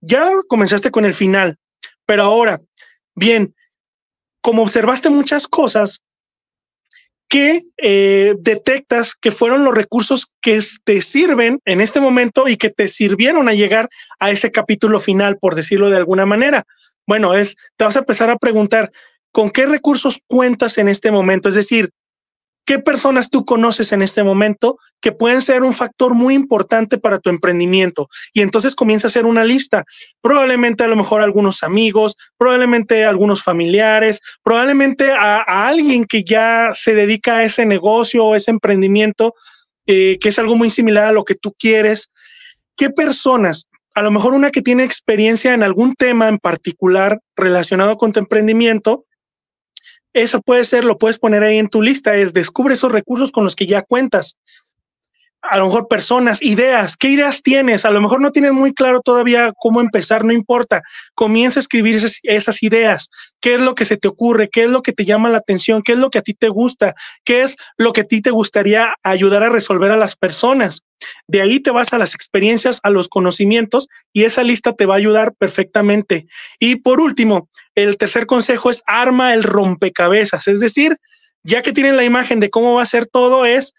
Ya comenzaste con el final, pero ahora, bien, como observaste muchas cosas, ¿qué eh, detectas que fueron los recursos que te sirven en este momento y que te sirvieron a llegar a ese capítulo final, por decirlo de alguna manera. Bueno, es, te vas a empezar a preguntar, ¿con qué recursos cuentas en este momento? Es decir, ¿qué personas tú conoces en este momento que pueden ser un factor muy importante para tu emprendimiento? Y entonces comienza a hacer una lista. Probablemente a lo mejor algunos amigos, probablemente algunos familiares, probablemente a, alguien que ya se dedica a ese negocio o ese emprendimiento, eh, que es algo muy similar a lo que tú quieres. ¿Qué personas? a lo mejor una que tiene experiencia en algún tema en particular relacionado con tu emprendimiento, eso puede ser, lo puedes poner ahí en tu lista, es descubre esos recursos con los que ya cuentas a lo mejor personas, ideas, ¿qué ideas tienes? A lo mejor no tienes muy claro todavía cómo empezar, no importa. Comienza a escribir esas, ideas. ¿Qué es lo que se te ocurre? ¿Qué es lo que te llama la atención? ¿Qué es lo que a ti te gusta? ¿Qué es lo que a ti te gustaría ayudar a resolver a las personas? De ahí te vas a las experiencias, a los conocimientos y esa lista te va a ayudar perfectamente. Y por último, el tercer consejo es arma el rompecabezas, es decir, ya que tienen la imagen de cómo va a ser todo, es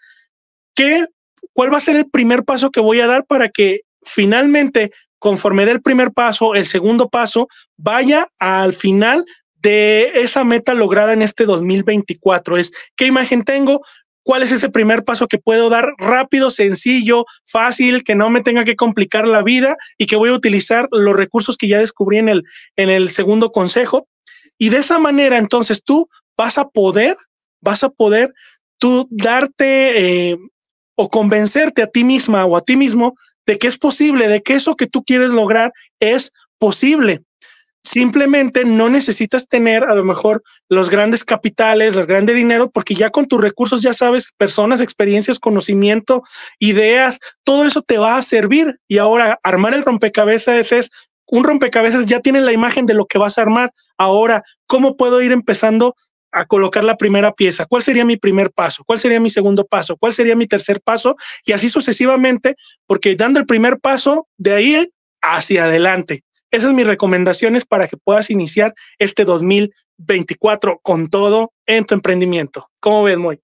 qué ¿Cuál va a ser el primer paso que voy a dar para que finalmente, conforme dé el primer paso, el segundo paso, vaya al final de esa meta lograda en este 2024? Es qué imagen tengo, cuál es ese primer paso que puedo dar rápido, sencillo, fácil, que no me tenga que complicar la vida y que voy a utilizar los recursos que ya descubrí en el, en el segundo consejo. Y de esa manera, entonces tú vas a poder, vas a poder tú darte eh, o convencerte a ti misma o a ti mismo de que es posible, de que eso que tú quieres lograr es posible. Simplemente no necesitas tener a lo mejor los grandes capitales, el grande dinero, porque ya con tus recursos ya sabes personas, experiencias, conocimiento, ideas, todo eso te va a servir. Y ahora armar el rompecabezas es un rompecabezas, ya tiene la imagen de lo que vas a armar. Ahora, ¿cómo puedo ir empezando a colocar la primera pieza, cuál sería mi primer paso, cuál sería mi segundo paso, cuál sería mi tercer paso y así sucesivamente, porque dando el primer paso de ahí hacia adelante. Esas son mis recomendaciones para que puedas iniciar este 2024 con todo en tu emprendimiento. ¿Cómo ves, Moy?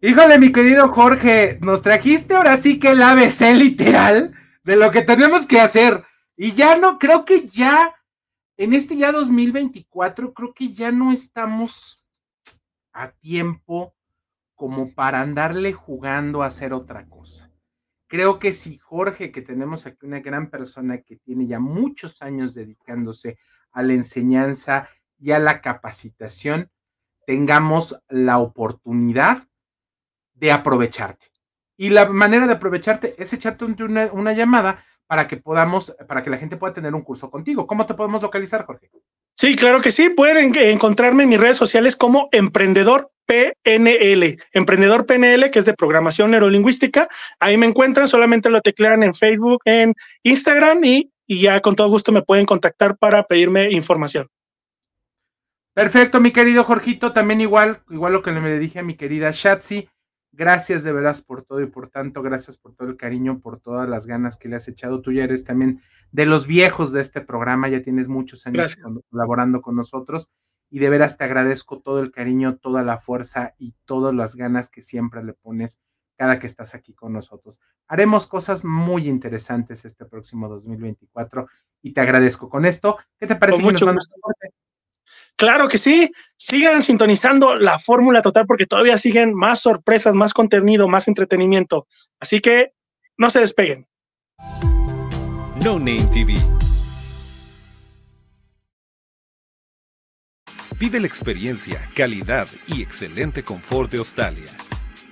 Híjole, mi querido Jorge, nos trajiste ahora sí que el ABC literal de lo que tenemos que hacer. Y ya no, creo que ya en este ya 2024 creo que ya no estamos a tiempo como para andarle jugando a hacer otra cosa. Creo que si Jorge, que tenemos aquí una gran persona que tiene ya muchos años dedicándose a la enseñanza y a la capacitación, tengamos la oportunidad de aprovecharte. Y la manera de aprovecharte es echarte una, una llamada para que podamos, para que la gente pueda tener un curso contigo. ¿Cómo te podemos localizar, Jorge? Sí, claro que sí. Pueden encontrarme en mis redes sociales como Emprendedor PNL, Emprendedor PNL, que es de programación neurolingüística. Ahí me encuentran, solamente lo teclean en Facebook, en Instagram y, y ya con todo gusto me pueden contactar para pedirme información. Perfecto, mi querido Jorgito, también igual, igual lo que le dije a mi querida Shatsi, gracias de veras por todo y por tanto, gracias por todo el cariño, por todas las ganas que le has echado. Tú ya eres también de los viejos de este programa, ya tienes muchos años colaborando con nosotros y de veras te agradezco todo el cariño, toda la fuerza y todas las ganas que siempre le pones cada que estás aquí con nosotros. Haremos cosas muy interesantes este próximo 2024 y te agradezco con esto. ¿Qué te parece? Con mucho Claro que sí. Sigan sintonizando la fórmula total porque todavía siguen más sorpresas, más contenido, más entretenimiento. Así que no se despeguen. No Name TV. Vive la experiencia, calidad y excelente confort de Australia.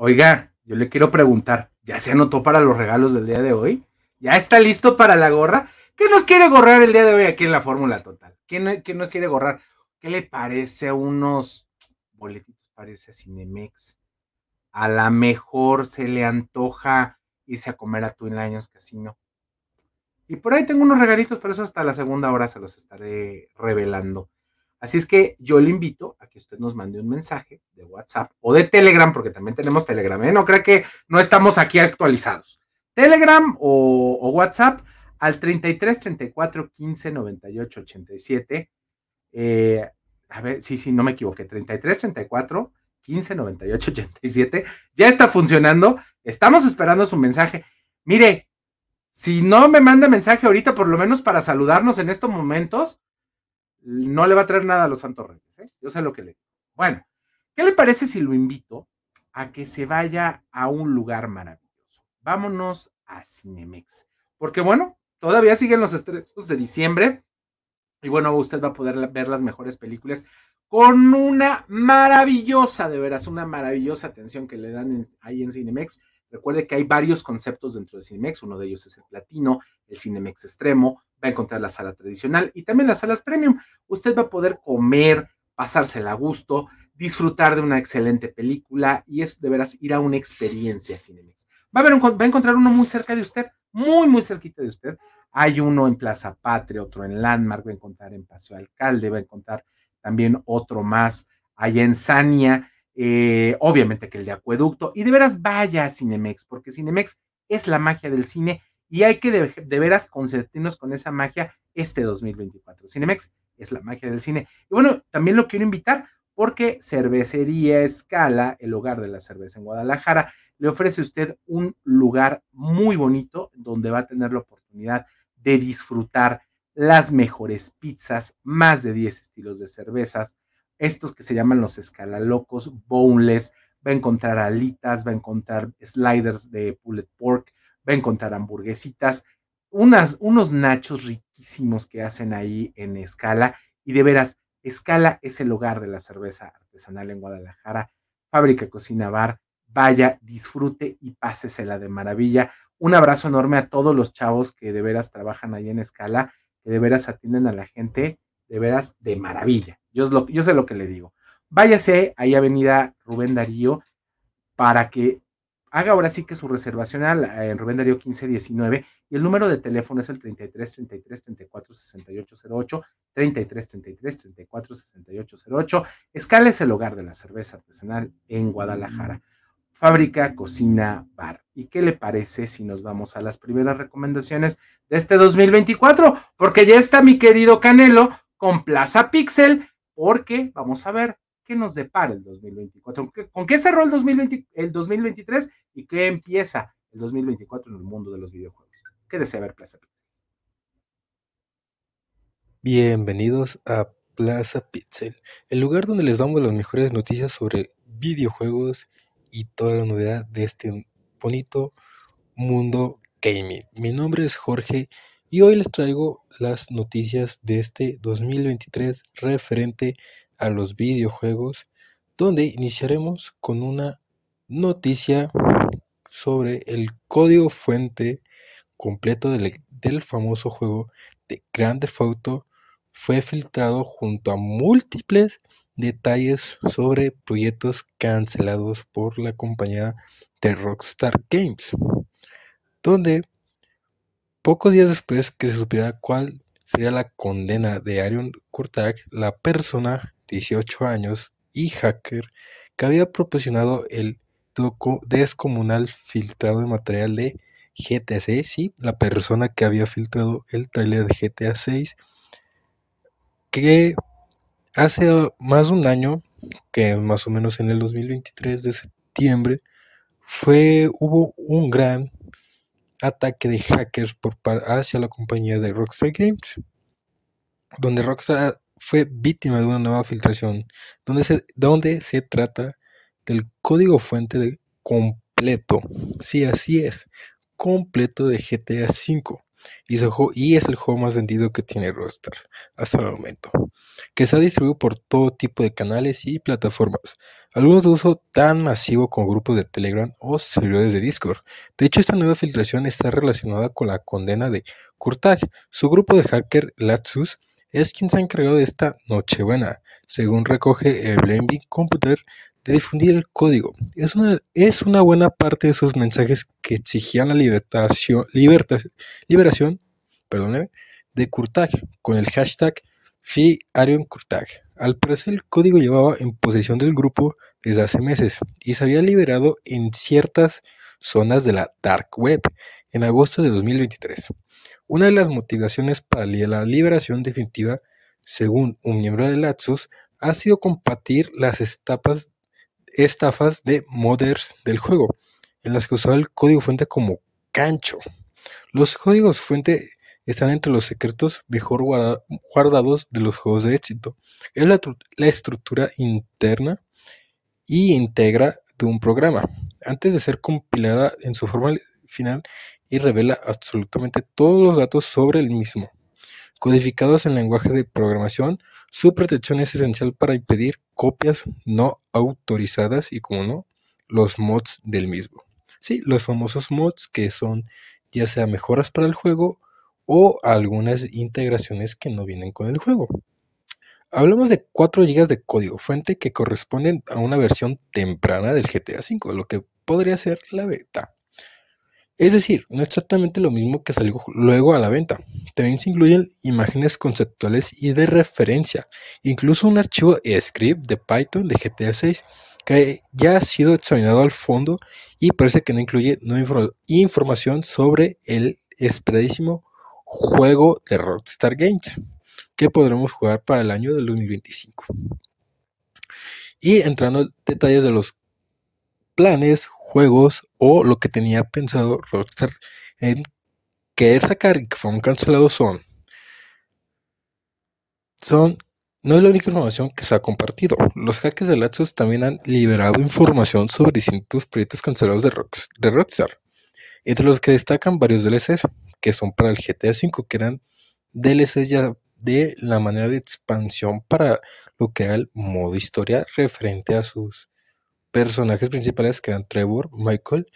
Oiga, yo le quiero preguntar, ¿ya se anotó para los regalos del día de hoy? ¿Ya está listo para la gorra? ¿Qué nos quiere gorrar el día de hoy aquí en la Fórmula Total? ¿Qué no, no quiere gorrar? ¿Qué le parece a unos boletitos para irse a Cinemex? A la mejor se le antoja irse a comer a Twin Lions Casino. Y por ahí tengo unos regalitos, pero eso hasta la segunda hora se los estaré revelando. Así es que yo le invito a que usted nos mande un mensaje de WhatsApp o de Telegram, porque también tenemos Telegram, ¿eh? No cree que no estamos aquí actualizados. Telegram o, WhatsApp al 33 34 15 98 87. a ver, sí, sí, no me equivoqué. 33 34 15 98 87. Ya está funcionando. Estamos esperando su mensaje. Mire, si no me manda mensaje ahorita, por lo menos para saludarnos en estos momentos, no le va a traer nada a los Santos Reyes, ¿eh? Yo sé lo que le digo. Bueno, ¿qué le parece si lo invito a que se vaya a un lugar maravilloso? Vámonos a Cinemex. Porque bueno, todavía siguen los estrenos de diciembre. Y bueno, usted va a poder ver las mejores películas con una maravillosa, de veras, una maravillosa atención que le dan ahí en Cinemex. Recuerde que hay varios conceptos dentro de Cinemex, uno de ellos es el platino, el Cinemex extremo, va a encontrar la sala tradicional y también las salas premium. Usted va a poder comer, pasársela a gusto, disfrutar de una excelente película y es de veras ir a una experiencia Cinemex. Va a, va a encontrar uno muy cerca de usted, muy, muy cerquita de usted. Hay uno en Plaza Patria, otro en Landmark, va a encontrar en Paseo Alcalde, va a encontrar también otro más allá en Sania, eh, obviamente que el de Acueducto. Y de veras vaya a Cinemex, porque Cinemex es la magia del cine y hay que de, veras concertarnos con esa magia este 2024. Cinemex es la magia del cine. Y bueno, también lo quiero invitar porque Cervecería Escala, el hogar de la cerveza en Guadalajara, le ofrece a usted un lugar muy bonito donde va a tener la oportunidad de disfrutar las mejores pizzas, más de 10 estilos de cervezas, estos que se llaman los escalalocos, boneless, va a encontrar alitas, va a encontrar sliders de pulled pork, va a encontrar hamburguesitas, unas, unos nachos riquísimos que hacen ahí en Escala y de veras, Escala es el hogar de la cerveza artesanal en Guadalajara, fábrica cocina bar, vaya, disfrute y pásesela de maravilla. Un abrazo enorme a todos los chavos que de veras trabajan ahí en Escala, que de veras atienden a la gente de veras de maravilla. Yo, lo, yo sé lo que le digo. Váyase ahí Avenida Rubén Darío para que haga ahora sí que su reservación en Rubén Darío 1519 y el número de teléfono es el 33 33 34 68 08 33 33 34 68 08. Escala es el hogar de la cerveza artesanal en Guadalajara. Fábrica, cocina, bar. ¿Y qué le parece si nos vamos a las primeras recomendaciones de este 2024? Porque ya está mi querido Canelo con Plaza Pixel, porque vamos a ver qué nos depara el 2024. ¿Con qué cerró el, 2020, el 2023 y qué empieza el 2024 en el mundo de los videojuegos? ¿Qué desea ver Plaza Pixel? Bienvenidos a Plaza Pixel, el lugar donde les damos las mejores noticias sobre videojuegos y toda la novedad de este bonito mundo gaming. Mi nombre es Jorge y hoy les traigo las noticias de este 2023 referente a los videojuegos, donde iniciaremos con una noticia sobre el código fuente completo del, del famoso juego de Grand Theft Auto. Fue filtrado junto a múltiples detalles sobre proyectos cancelados por la compañía de Rockstar Games, donde pocos días después que se supiera cuál sería la condena de Arion Kurtag, la persona, 18 años y hacker, que había proporcionado el descomunal filtrado de material de GTA 6, sí, la persona que había filtrado el trailer de GTA 6, que hace más de un año, que más o menos en el 2023 de septiembre, fue, hubo un gran ataque de hackers por, hacia la compañía de Rockstar Games, donde Rockstar fue víctima de una nueva filtración, donde se, donde se trata del código fuente de completo, sí, así es, completo de GTA V y, es el juego más vendido que tiene Rockstar hasta el momento, que se ha distribuido por todo tipo de canales y plataformas, algunos de uso tan masivo como grupos de Telegram o servidores de Discord. De hecho, esta nueva filtración está relacionada con la condena de Kurtag. Su grupo de hacker Latsus es quien se ha encargado de esta Nochebuena, según recoge el Blaming Computer difundir el código. Es una, es una buena parte de esos mensajes que exigían la libertación, liberación de Kurtag con el hashtag FreeArionKurtag. Al parecer el código llevaba en posesión del grupo desde hace meses y se había liberado en ciertas zonas de la Dark Web en agosto de 2023. Una de las motivaciones para la liberación definitiva, según un miembro de Latsus, ha sido compartir las etapas estafas de modders del juego, en las que usaba el código fuente como gancho. Los códigos fuente están entre los secretos mejor guardados de los juegos de éxito. Es la, estructura interna y integra de un programa, antes de ser compilada en su forma final y revela absolutamente todos los datos sobre el mismo. Codificados en lenguaje de programación, su protección es esencial para impedir copias no autorizadas y, como no, los mods del mismo. Sí, los famosos mods que son ya sea mejoras para el juego o algunas integraciones que no vienen con el juego. Hablamos de 4 GB de código fuente que corresponden a una versión temprana del GTA V, lo que podría ser la beta. Es decir, no exactamente lo mismo que salió luego a la venta. También se incluyen imágenes conceptuales y de referencia, incluso un archivo script de Python de GTA 6 que ya ha sido examinado al fondo y parece que no incluye información sobre el esperadísimo juego de Rockstar Games que podremos jugar para el año del 2025. y entrando en detalles de los planes, juegos o lo que tenía pensado Rockstar en querer sacar y que fueron cancelados son son no es la única información que se ha compartido. Los hackers de Laxos también han liberado información sobre distintos proyectos cancelados de, de Rockstar, entre los que destacan varios DLCs, que son para el GTA V, que eran DLCs ya de la manera de expansión para lo que era el modo historia referente a sus personajes principales que eran Trevor, Michael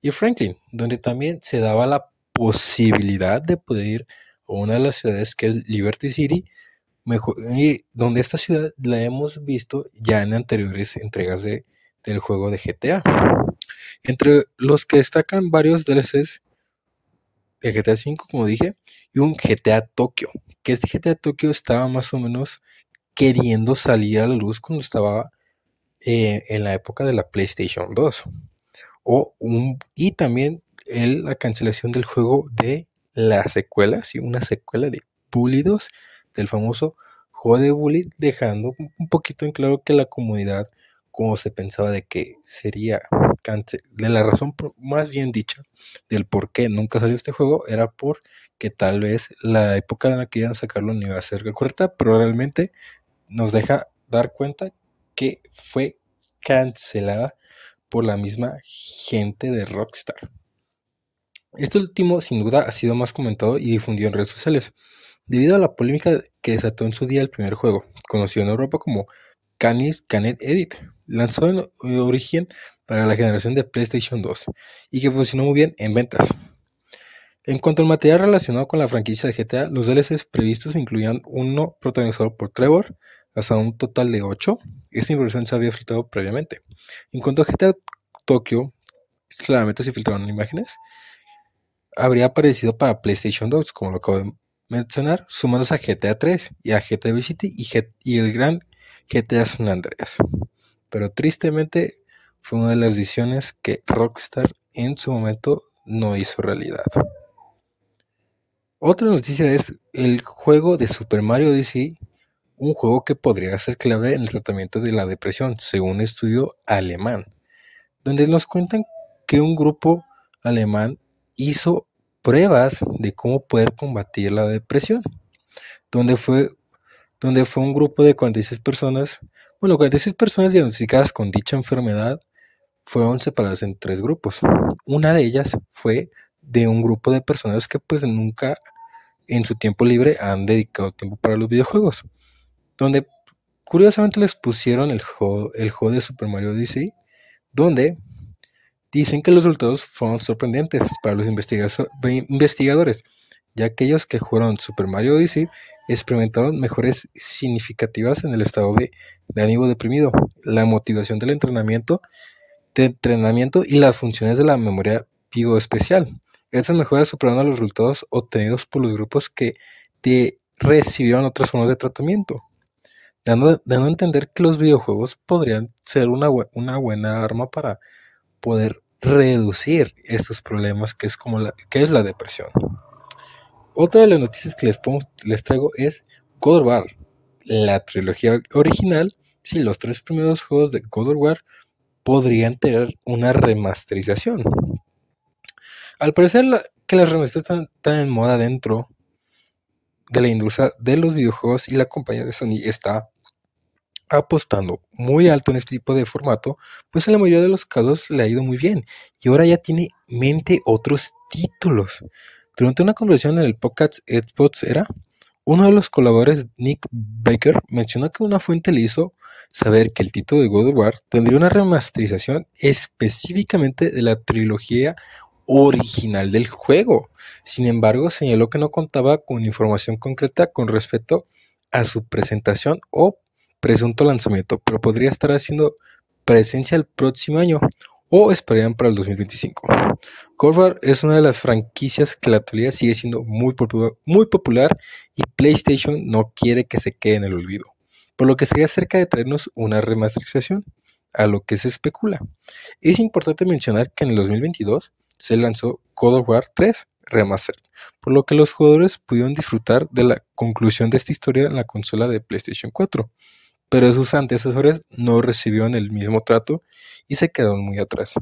y Franklin, donde también se daba la posibilidad de poder ir a una de las ciudades que es Liberty City, y donde esta ciudad la hemos visto ya en anteriores entregas de, del juego de GTA. Entre los que destacan varios DLCs de GTA V, como dije, y un GTA Tokyo, que este GTA Tokyo estaba más o menos queriendo salir a la luz cuando estaba eh, en la época de la PlayStation 2. O un, y también el, la cancelación del juego de la secuela, sí, una secuela de Bully 2 del famoso juego de Bully, dejando un poquito en claro que la comunidad, como se pensaba de que sería de la razón más bien dicha del por qué nunca salió este juego, era porque tal vez la época en la que iban a sacarlo no iba a ser correcta, pero realmente nos deja dar cuenta que fue cancelada por la misma gente de Rockstar. Este último, sin duda, ha sido más comentado y difundido en redes sociales, debido a la polémica que desató en su día el primer juego, conocido en Europa como Canis Canet Edit, lanzado en origen para la generación de PlayStation 2 y que funcionó muy bien en ventas. En cuanto al material relacionado con la franquicia de GTA, los DLCs previstos incluían uno protagonizado por Trevor, hasta un total de 8. Esta información se había filtrado previamente. En cuanto a GTA Tokyo, claramente se filtraron imágenes, habría aparecido para PlayStation 2, como lo acabo de mencionar, sumándose a GTA 3 y a GTA Vice City y, el gran GTA San Andreas. Pero tristemente fue una de las decisiones que Rockstar en su momento no hizo realidad. Otra noticia es el juego de Super Mario Odyssey un juego que podría ser clave en el tratamiento de la depresión, según un estudio alemán, donde nos cuentan que un grupo alemán hizo pruebas de cómo poder combatir la depresión, donde fue, donde fue un grupo de 46 personas, bueno, 46 personas diagnosticadas con dicha enfermedad fueron separadas en tres grupos. Una de ellas fue de un grupo de personas que pues nunca en su tiempo libre han dedicado tiempo para los videojuegos donde curiosamente les pusieron el juego, el juego de Super Mario Odyssey, donde dicen que los resultados fueron sorprendentes para los investigadores, ya que aquellos que jugaron Super Mario Odyssey experimentaron mejores significativas en el estado de, ánimo deprimido, la motivación del entrenamiento, de entrenamiento y las funciones de la memoria especial. Estas mejoras superaron a los resultados obtenidos por los grupos que recibieron otras formas de tratamiento dando, a entender que los videojuegos podrían ser una, una buena arma para poder reducir estos problemas que es como la, que es la depresión. Otra de las noticias que les, les traigo es God of War, la trilogía original. Si los tres primeros juegos de God of War podrían tener una remasterización. Al parecer que las remasterizaciones están, están en moda dentro de la industria de los videojuegos y la compañía de Sony está apostando muy alto en este tipo de formato, pues en la mayoría de los casos le ha ido muy bien y ahora ya tiene mente otros títulos. Durante una conversación en el podcast Xbox era, uno de los colaboradores, Nick Baker, mencionó que una fuente le hizo saber que el título de God of War tendría una remasterización específicamente de la trilogía original del juego. Sin embargo, señaló que no contaba con información concreta con respecto a su presentación o presunto lanzamiento, pero podría estar haciendo presencia el próximo año o esperarían para el 2025. Corvar es una de las franquicias que la actualidad sigue siendo muy, popular y PlayStation no quiere que se quede en el olvido, por lo que sería cerca de traernos una remasterización, a lo que se especula. Es importante mencionar que en el 2022 se lanzó God of War 3 Remastered, por lo que los jugadores pudieron disfrutar de la conclusión de esta historia en la consola de PlayStation 4 pero sus antecesores no recibieron el mismo trato y se quedaron muy atrás.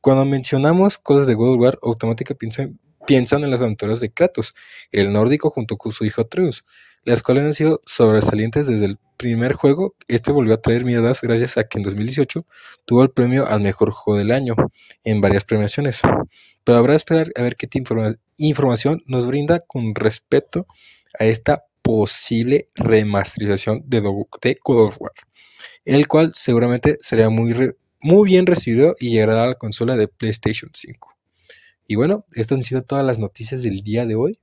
Cuando mencionamos cosas de God of War, automáticamente piensan, en las aventuras de Kratos, el nórdico junto con su hijo Atreus, las cuales han sido sobresalientes desde el primer juego. Este volvió a traer miradas gracias a que en 2018 tuvo el premio al mejor juego del año en varias premiaciones. Pero habrá que esperar a ver qué información nos brinda con respecto a esta posible remasterización de, God of War, el cual seguramente será muy, muy bien recibido y llegará a la consola de PlayStation 5. Y bueno, estas han sido todas las noticias del día de hoy.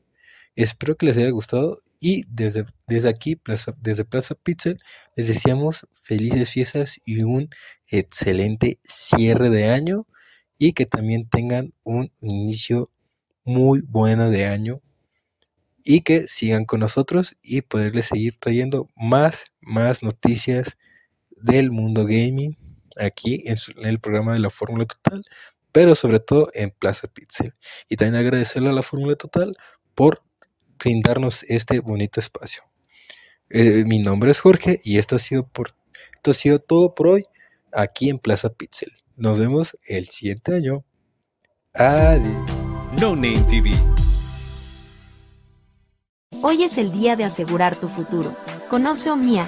Espero que les haya gustado y desde, desde aquí, desde Plaza Pixel, les deseamos felices fiestas y un excelente cierre de año y que también tengan un inicio muy bueno de año y que sigan con nosotros y poderles seguir trayendo más, más noticias del mundo gaming aquí en, el programa de la Fórmula Total, pero sobre todo en Plaza Pixel. Y también agradecerle a la Fórmula Total por brindarnos este bonito espacio. Eh, mi nombre es Jorge y esto ha sido por esto ha sido todo por hoy aquí en Plaza Pixel. Nos vemos el siguiente año. Adiós. No Name TV Hoy es el día de asegurar tu futuro. Conoce Omnia,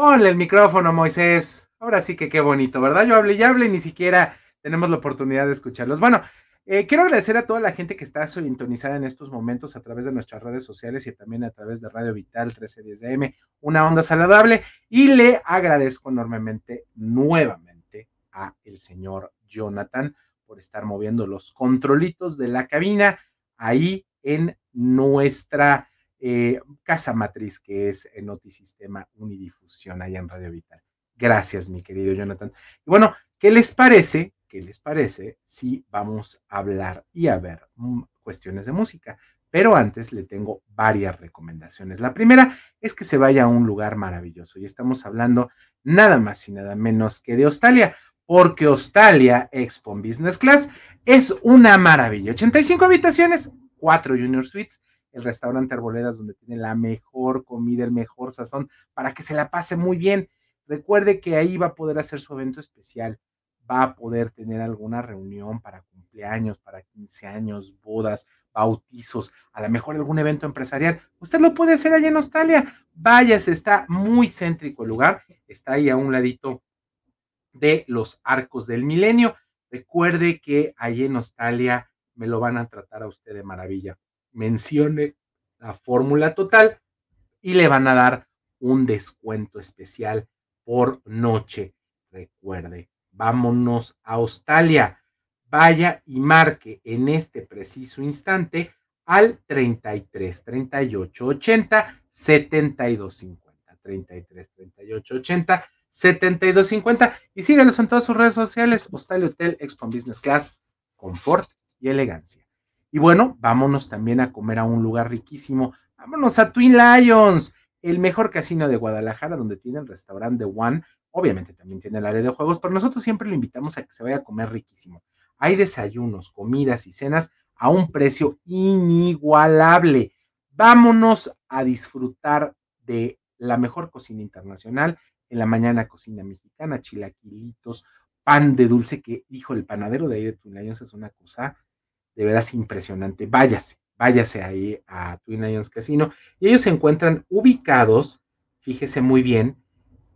Ponle el micrófono, Moisés. Ahora sí que qué bonito, ¿verdad? Yo hablé y hablé ni siquiera tenemos la oportunidad de escucharlos. Bueno, eh, quiero agradecer a toda la gente que está sintonizada en estos momentos a través de nuestras redes sociales y también a través de Radio Vital 1310 AM, una onda saludable. Y le agradezco enormemente nuevamente a el señor Jonathan por estar moviendo los controlitos de la cabina ahí en nuestra eh, casa matriz que es el Notisistema Unidifusión allá en Radio Vital. Gracias, mi querido Jonathan. Y bueno, ¿qué les parece? ¿Qué les parece si vamos a hablar y a ver mm, cuestiones de música? Pero antes le tengo varias recomendaciones. La primera es que se vaya a un lugar maravilloso y estamos hablando nada más y nada menos que de Australia, porque Australia Expo Business Class es una maravilla. 85 habitaciones, 4 Junior Suites el restaurante Arboledas, donde tiene la mejor comida, el mejor sazón, para que se la pase muy bien. Recuerde que ahí va a poder hacer su evento especial, va a poder tener alguna reunión para cumpleaños, para 15 años, bodas, bautizos, a lo mejor algún evento empresarial. Usted lo puede hacer allá en Australia. Váyase, está muy céntrico el lugar, está ahí a un ladito de los arcos del milenio. Recuerde que allí en Australia me lo van a tratar a usted de maravilla. Mencione la fórmula total y le van a dar un descuento especial por noche. Recuerde, vámonos a Australia. Vaya y marque en este preciso instante al 33 38 80 72 50. 33 38 80 72 50 y síganos en todas sus redes sociales. Australia Hotel Expo Business Class, confort y elegancia. Y bueno, vámonos también a comer a un lugar riquísimo. Vámonos a Twin Lions, el mejor casino de Guadalajara, donde tiene el restaurante One. Obviamente también tiene el área de juegos, pero nosotros siempre lo invitamos a que se vaya a comer riquísimo. Hay desayunos, comidas y cenas a un precio inigualable. Vámonos a disfrutar de la mejor cocina internacional. En la mañana cocina mexicana, chilaquilitos, pan de dulce, que, hijo, el panadero de ahí de Twin Lions es una cosa de veras impresionante. Váyase, váyase ahí a Twin Lions Casino. Y ellos se encuentran ubicados, fíjese muy bien,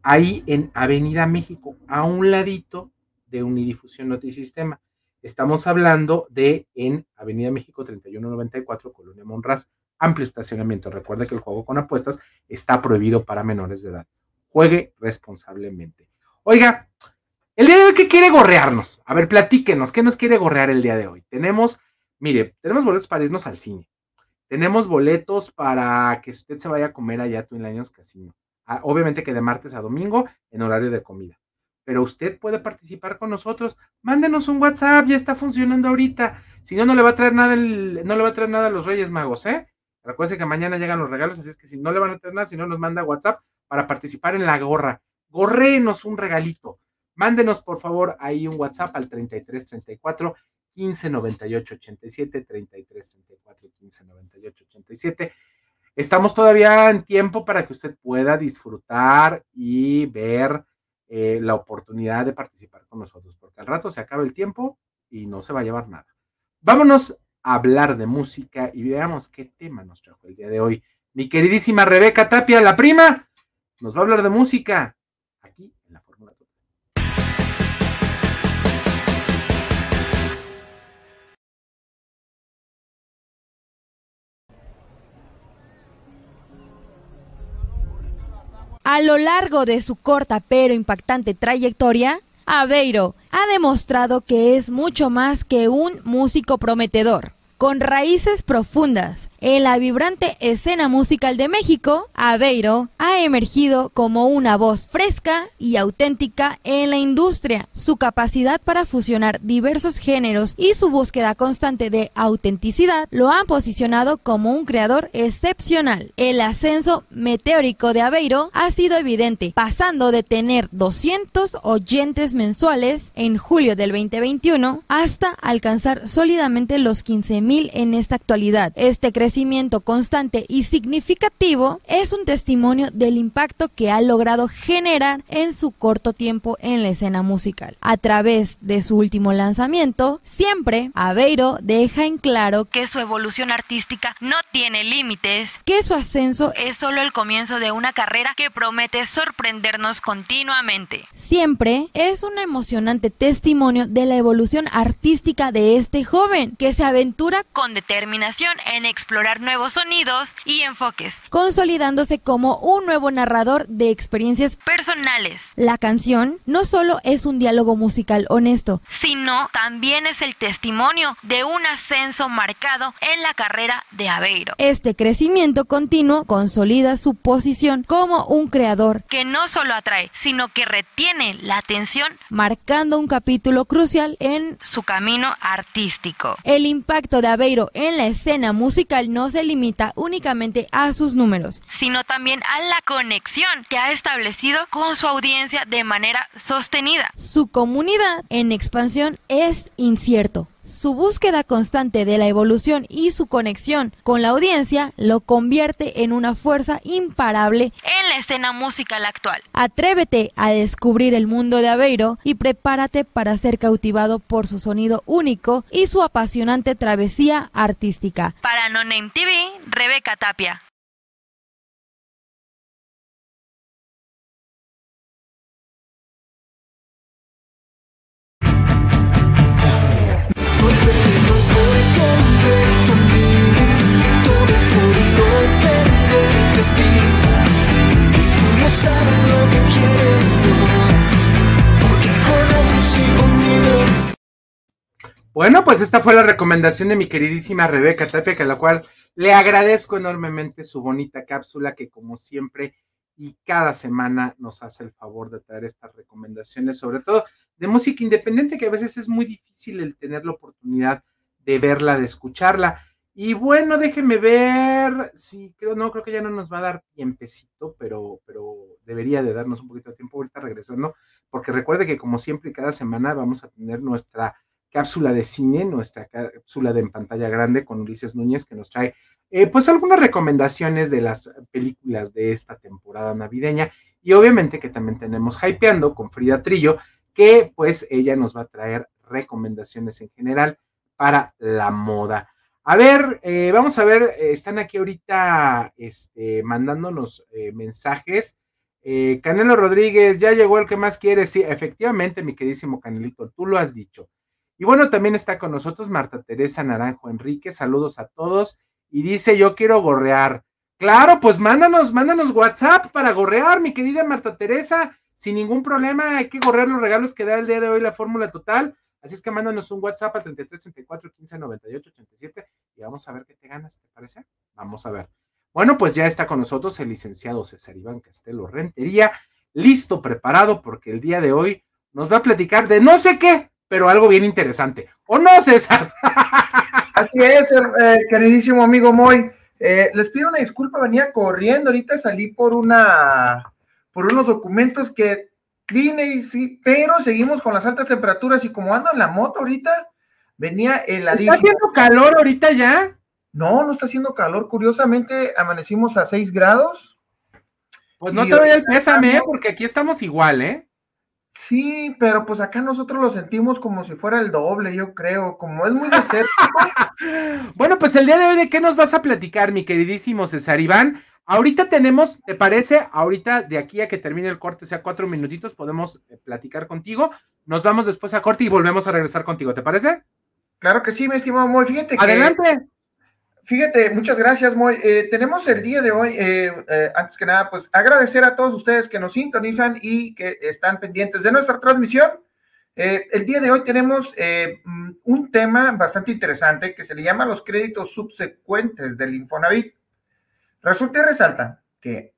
ahí en Avenida México, a un ladito de Unidifusión Notisistema. Estamos hablando de en Avenida México 3194, Colonia Monraz, amplio estacionamiento. Recuerde que el juego con apuestas está prohibido para menores de edad. Juegue responsablemente. Oiga, el día de hoy, ¿qué quiere gorrearnos? A ver, platíquenos, ¿qué nos quiere gorrear el día de hoy? Tenemos, mire, tenemos boletos para irnos al cine. Tenemos boletos para que usted se vaya a comer allá a Twin Lions Casino. Ah, obviamente que de martes a domingo en horario de comida. Pero usted puede participar con nosotros. Mándenos un WhatsApp, ya está funcionando ahorita. Si no, no le va a traer nada, no le va a traer nada a los Reyes Magos, ¿eh? Recuerde que mañana llegan los regalos, así es que si no le van a traer nada, si no nos manda WhatsApp para participar en la gorra. Gorréenos un regalito. Mándenos, por favor, ahí un WhatsApp al 3334 15 98 87, 33 34 15 98 87. Estamos todavía en tiempo para que usted pueda disfrutar y ver eh, la oportunidad de participar con nosotros, porque al rato se acaba el tiempo y no se va a llevar nada. Vámonos a hablar de música y veamos qué tema nos trajo el día de hoy. Mi queridísima Rebeca Tapia, la prima, nos va a hablar de música. A lo largo de su corta pero impactante trayectoria, Aveiro ha demostrado que es mucho más que un músico prometedor. Con raíces profundas en la vibrante escena musical de México, Aveiro ha emergido como una voz fresca y auténtica en la industria. Su capacidad para fusionar diversos géneros y su búsqueda constante de autenticidad lo han posicionado como un creador excepcional. El ascenso meteórico de Aveiro ha sido evidente, pasando de tener 200 oyentes mensuales en julio del 2021 hasta alcanzar sólidamente los 15.000 en esta actualidad. Este crecimiento constante y significativo es un testimonio del impacto que ha logrado generar en su corto tiempo en la escena musical. A través de su último lanzamiento, siempre Aveiro deja en claro que su evolución artística no tiene límites, que su ascenso es solo el comienzo de una carrera que promete sorprendernos continuamente. Siempre es un emocionante testimonio de la evolución artística de este joven que se aventura con determinación en explorar nuevos sonidos y enfoques, consolidándose como un nuevo narrador de experiencias personales. La canción no solo es un diálogo musical honesto, sino también es el testimonio de un ascenso marcado en la carrera de Aveiro. Este crecimiento continuo consolida su posición como un creador que no solo atrae, sino que retiene la atención, marcando un capítulo crucial en su camino artístico. El impacto de Aveiro en la escena musical no se limita únicamente a sus números, sino también a la conexión que ha establecido con su audiencia de manera sostenida. Su comunidad en expansión es incierto. Su búsqueda constante de la evolución y su conexión con la audiencia lo convierte en una fuerza imparable en la escena musical actual. Atrévete a descubrir el mundo de Aveiro y prepárate para ser cautivado por su sonido único y su apasionante travesía artística. Para No TV, Rebeca Tapia. Bueno, pues esta fue la recomendación de mi queridísima Rebeca Tapia, que a la cual le agradezco enormemente su bonita cápsula que como siempre y cada semana nos hace el favor de traer estas recomendaciones, sobre todo de música independiente, que a veces es muy difícil el tener la oportunidad de verla, de escucharla. Y bueno, déjeme ver, sí, creo, no, creo que ya no nos va a dar tiempecito, pero, pero debería de darnos un poquito de tiempo ahorita regresando, porque recuerde que como siempre cada semana vamos a tener nuestra cápsula de cine, nuestra cápsula de en pantalla grande con Ulises Núñez, que nos trae eh, pues algunas recomendaciones de las películas de esta temporada navideña. Y obviamente que también tenemos Hypeando con Frida Trillo, que pues ella nos va a traer recomendaciones en general para la moda. A ver, eh, vamos a ver, eh, están aquí ahorita este, mandándonos mensajes. Canelo Rodríguez, ya llegó el que más quiere. Sí, efectivamente, mi queridísimo Canelito, tú lo has dicho. Y bueno, también está con nosotros Marta Teresa Naranjo Enrique. Saludos a todos. Y dice, yo quiero gorrear. Claro, pues mándanos, mándanos WhatsApp para gorrear, mi querida Marta Teresa. Sin ningún problema, hay que gorrear los regalos que da el día de hoy la fórmula total. Así es que mándanos un WhatsApp a 33 34 15 98 87 y vamos a ver qué te ganas, ¿te parece? Vamos a ver. Bueno, pues ya está con nosotros el licenciado César Iván Castelo Rentería, listo, preparado, porque el día de hoy nos va a platicar de no sé qué, pero algo bien interesante. ¿O no, César? Así es, eh, queridísimo amigo Moy. Eh, les pido una disculpa, venía corriendo, ahorita salí por una, por unos documentos que vine y sí, pero seguimos con las altas temperaturas y como ando en la moto ahorita, venía heladísimo. ¿Está haciendo calor ahorita ya? No, no está haciendo calor. Curiosamente, amanecimos a 6 grados. Pues no te doy el pésame, porque aquí estamos igual, ¿eh? Sí, pero pues acá nosotros lo sentimos como si fuera el doble, yo creo, como es muy desértico. bueno, pues el día de hoy, ¿de qué nos vas a platicar, mi queridísimo César Iván? Ahorita tenemos, ¿te parece? Ahorita de aquí a que termine el corte, o sea, cuatro minutitos, podemos eh, platicar contigo. Nos vamos después a corte y volvemos a regresar contigo, ¿te parece? Claro que sí, mi estimado Moy. Fíjate que. Adelante. Fíjate, muchas gracias, Moy. Eh, tenemos el día de hoy, eh, eh, antes que nada, pues agradecer a todos ustedes que nos sintonizan y que están pendientes de nuestra transmisión. el día de hoy tenemos mm, un tema bastante interesante que se le llama los créditos subsecuentes del Infonavit. Resulta y resalta que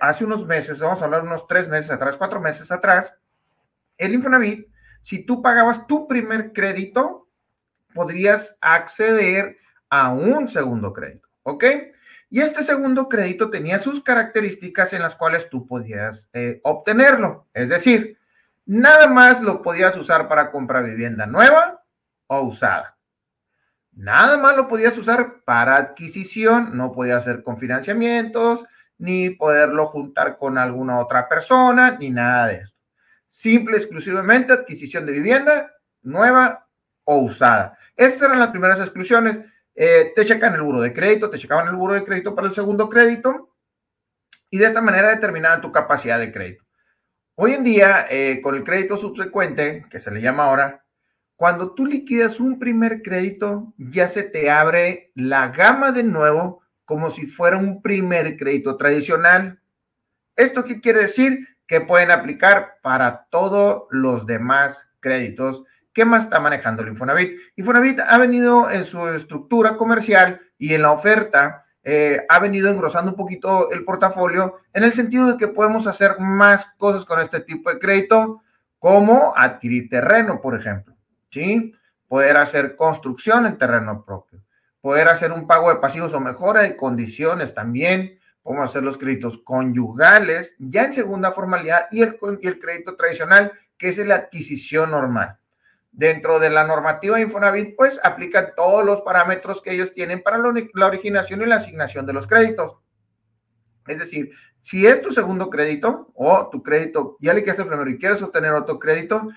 hace unos meses, vamos a hablar unos tres meses atrás, cuatro meses atrás, el Infonavit, si tú pagabas tu primer crédito, podrías acceder a un segundo crédito, ¿ok? Y este segundo crédito tenía sus características en las cuales tú podías eh, obtenerlo. Es decir, nada más lo podías usar para comprar vivienda nueva o usada. Nada más lo podías usar para adquisición, no podía hacer con financiamientos, ni poderlo juntar con alguna otra persona, ni nada de esto. Simple, exclusivamente adquisición de vivienda nueva o usada. Esas eran las primeras exclusiones. Eh, te checan el buro de crédito, te checaban el buro de crédito para el segundo crédito y de esta manera determinaban tu capacidad de crédito. Hoy en día, eh, con el crédito subsecuente, que se le llama ahora, cuando tú liquidas un primer crédito, ya se te abre la gama de nuevo como si fuera un primer crédito tradicional. ¿Esto qué quiere decir? Que pueden aplicar para todos los demás créditos ¿Qué más está manejando el Infonavit? Infonavit ha venido en su estructura comercial y en la oferta, eh, ha venido engrosando un poquito el portafolio en el sentido de que podemos hacer más cosas con este tipo de crédito, como adquirir terreno, por ejemplo, ¿sí? Poder hacer construcción en terreno propio, poder hacer un pago de pasivos o mejora de condiciones también, podemos hacer los créditos conyugales ya en segunda formalidad y el, el crédito tradicional, que es la adquisición normal dentro de la normativa Infonavit, pues aplican todos los parámetros que ellos tienen para la originación y la asignación de los créditos. Es decir, si es tu segundo crédito o tu crédito ya le quieres el primero y quieres obtener otro crédito,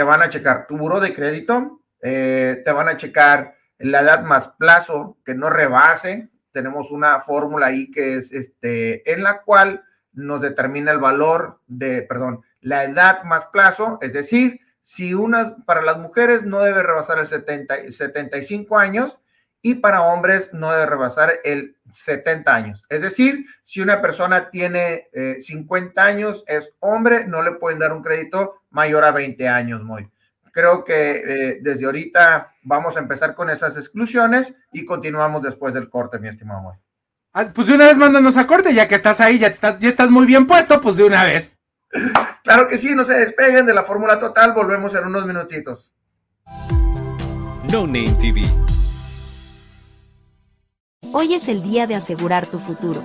te van a checar tu buro de crédito, eh, te van a checar la edad más plazo que no rebase. Tenemos una fórmula ahí que es este, en la cual nos determina el valor de, perdón, la edad más plazo, es decir, si una, para las mujeres no debe rebasar el 70, 75 años y para hombres no debe rebasar el 70 años. Es decir, si una persona tiene 50 eh, años, es hombre, no le pueden dar un crédito mayor a 20 años, muy. creo que eh, desde ahorita vamos a empezar con esas exclusiones y continuamos después del corte, mi estimado Moy. Ah, pues de una vez mándanos a corte, ya que estás ahí, ya estás, ya estás muy bien puesto, pues de una vez. Claro que sí, no se despeguen de la fórmula total, volvemos en unos minutitos. No Name TV. Hoy es el día de asegurar tu futuro.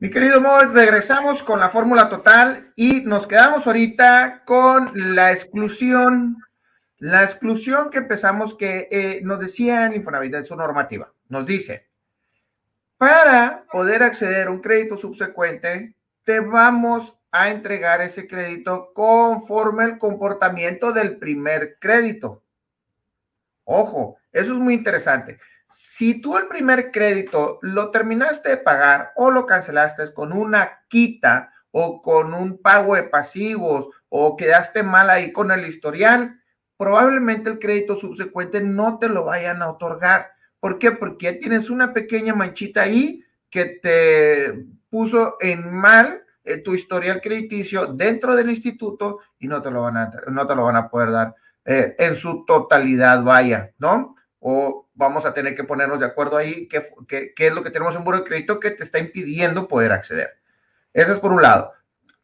Mi querido Moy, regresamos con la fórmula total y nos quedamos ahorita con la exclusión, la exclusión que empezamos que eh, nos decía en Infonavit en su normativa. Nos dice, para poder acceder a un crédito subsecuente, te vamos a entregar ese crédito conforme el comportamiento del primer crédito. Ojo, eso es muy interesante. Si tú el primer crédito lo terminaste de pagar o lo cancelaste con una quita o con un pago de pasivos o quedaste mal ahí con el historial, probablemente el crédito subsecuente no te lo vayan a otorgar. ¿Por qué? Porque tienes una pequeña manchita ahí que te puso en mal eh, tu historial crediticio dentro del instituto y no te lo van a, no te lo van a poder dar eh, en su totalidad, vaya, ¿no? O vamos a tener que ponernos de acuerdo ahí qué, qué, qué es lo que tenemos en buro de crédito que te está impidiendo poder acceder. Eso es por un lado.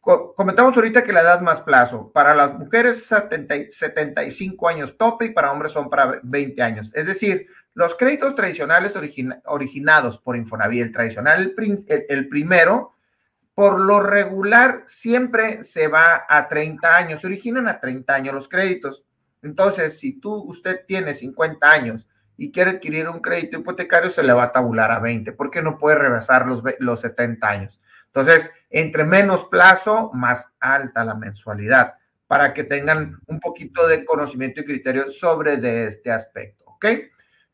Co comentamos ahorita que la edad más plazo, para las mujeres 70, 75 años tope y para hombres son para 20 años. Es decir, los créditos tradicionales origina originados por Infonavit, el tradicional, el, el primero, por lo regular siempre se va a 30 años, se originan a 30 años los créditos. Entonces, si tú, usted tiene 50 años y quiere adquirir un crédito hipotecario, se le va a tabular a 20, porque no puede rebasar los, los 70 años. Entonces, entre menos plazo, más alta la mensualidad, para que tengan un poquito de conocimiento y criterio sobre de este aspecto, ¿ok?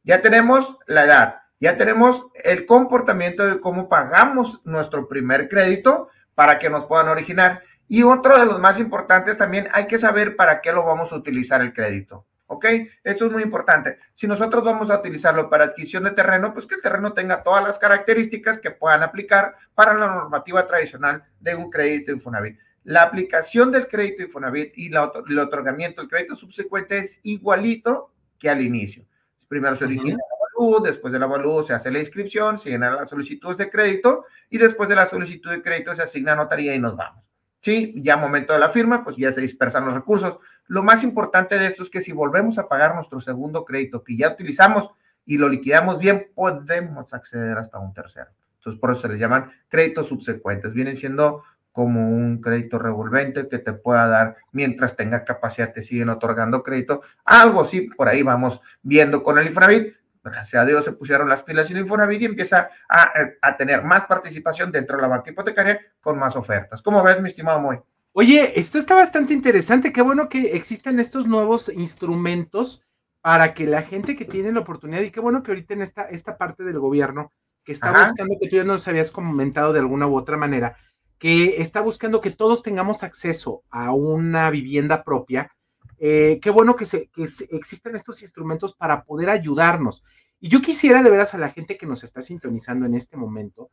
Ya tenemos la edad, ya tenemos el comportamiento de cómo pagamos nuestro primer crédito para que nos puedan originar. Y otro de los más importantes también, hay que saber para qué lo vamos a utilizar el crédito. ¿Ok? Esto es muy importante. Si nosotros vamos a utilizarlo para adquisición de terreno, pues que el terreno tenga todas las características que puedan aplicar para la normativa tradicional de un crédito Infonavit. La aplicación del crédito Infonavit y la, el otorgamiento del crédito subsecuente es igualito que al inicio. Primero se origina el avalúo, después del avalúo se hace la inscripción, se llenan las solicitudes de crédito y después de la solicitud de crédito se asigna notaría y nos vamos. Sí, ya momento de la firma, pues ya se dispersan los recursos. Lo más importante de esto es que si volvemos a pagar nuestro segundo crédito que ya utilizamos y lo liquidamos bien, podemos acceder hasta un tercero. Entonces, por eso se les llaman créditos subsecuentes. Vienen siendo como un crédito revolvente que te pueda dar mientras tenga capacidad, te siguen otorgando crédito. Algo así, por ahí vamos viendo con el Infonavit. Gracias a Dios se pusieron las pilas y el Infonavit y empieza a, a tener más participación dentro de la banca hipotecaria con más ofertas. ¿Cómo ves, mi estimado Moy? Oye, esto está bastante interesante. Qué bueno que existen estos nuevos instrumentos para que la gente que tiene la oportunidad, y qué bueno que ahorita en esta, esta parte del gobierno que está buscando, que tú ya nos habías comentado de alguna u otra manera, que está buscando que todos tengamos acceso a una vivienda propia. Eh, qué bueno que, se, que existen estos instrumentos para poder ayudarnos. Y yo quisiera de veras a la gente que nos está sintonizando en este momento,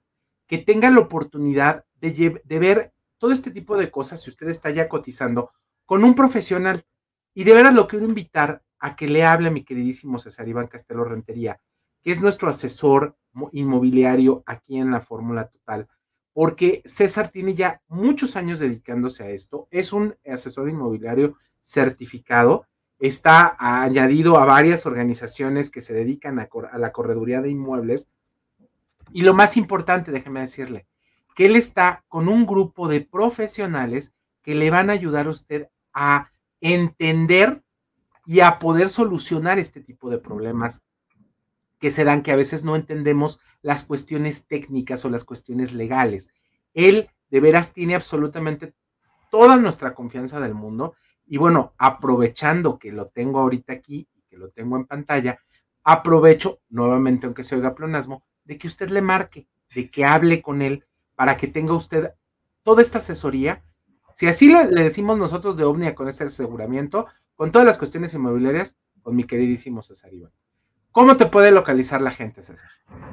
que tenga la oportunidad de, de ver todo este tipo de cosas, si usted está ya cotizando, con un profesional. Y de veras lo quiero invitar a que le hable a mi queridísimo César Iván Castelo Rentería, que es nuestro asesor inmobiliario aquí en la Fórmula Total porque César tiene ya muchos años dedicándose a esto, es un asesor inmobiliario certificado, está añadido a varias organizaciones que se dedican a, la correduría de inmuebles y lo más importante, déjeme decirle, que él está con un grupo de profesionales que le van a ayudar a usted a entender y a poder solucionar este tipo de problemas que se dan que a veces no entendemos las cuestiones técnicas o las cuestiones legales. Él de veras tiene absolutamente toda nuestra confianza del mundo y bueno, aprovechando que lo tengo ahorita aquí y que lo tengo en pantalla, aprovecho nuevamente, aunque se oiga plonasmo, de que usted le marque, de que hable con él para que tenga usted toda esta asesoría. Si así le, decimos nosotros de Omnia con ese aseguramiento, con todas las cuestiones inmobiliarias, con mi queridísimo César Iván. ¿Cómo te puede localizar la gente, César?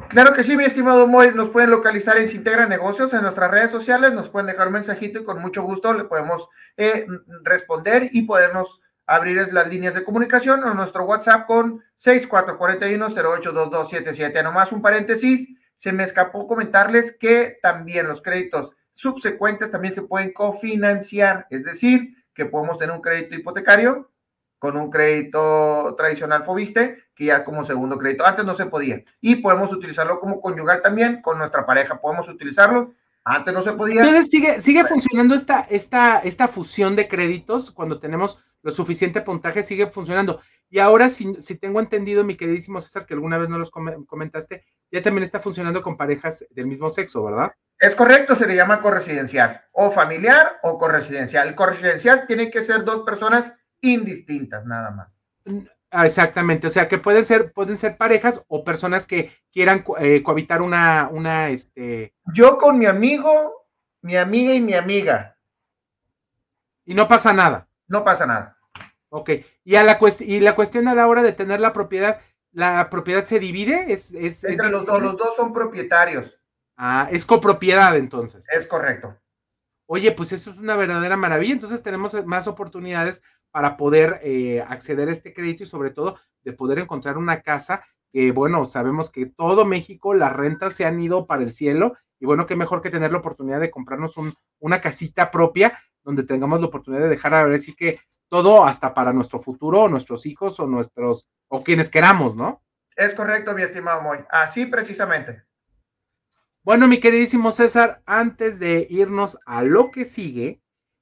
Claro que sí, mi estimado Moy, nos pueden localizar en Sintegra Negocios en nuestras redes sociales, nos pueden dejar un mensajito y con mucho gusto le podemos eh, responder y podernos abrir las líneas de comunicación o nuestro WhatsApp con 6441-082277. Nomás un paréntesis, se me escapó comentarles que también los créditos subsecuentes también se pueden cofinanciar, es decir, que podemos tener un crédito hipotecario con un crédito tradicional Fobiste, que ya como segundo crédito. Antes no se podía. Y podemos utilizarlo como conyugal también con nuestra pareja. Podemos utilizarlo. Antes no se podía. Entonces sigue, sigue funcionando esta, esta, esta fusión de créditos cuando tenemos lo suficiente puntaje, sigue funcionando. Y ahora, si, si tengo entendido, mi queridísimo César, que alguna vez no los comentaste, ya también está funcionando con parejas del mismo sexo, ¿verdad? Es correcto, se le llama corresidencial, o familiar o corresidencial. El corresidencial tiene que ser dos personas indistintas, nada más. Ah, exactamente, o sea que pueden ser, pueden ser parejas o personas que quieran eh, cohabitar una, una, este. Yo con mi amigo, mi amiga y mi amiga. Y no pasa nada. No pasa nada. Ok. Y a la y la cuestión a la hora de tener la propiedad, ¿la propiedad se divide? Es, es, Entre los dos, los dos son propietarios. Ah, es copropiedad entonces. Es correcto. Oye, pues eso es una verdadera maravilla. Entonces tenemos más oportunidades para poder eh, acceder a este crédito y sobre todo de poder encontrar una casa que, bueno, sabemos que todo México las rentas se han ido para el cielo y bueno, qué mejor que tener la oportunidad de comprarnos una casita propia donde tengamos la oportunidad de dejar a ver si que todo hasta para nuestro futuro, o nuestros hijos o nuestros, o quienes queramos, ¿no? Es correcto, mi estimado Moy. Así precisamente. Bueno, mi queridísimo César, antes de irnos a lo que sigue,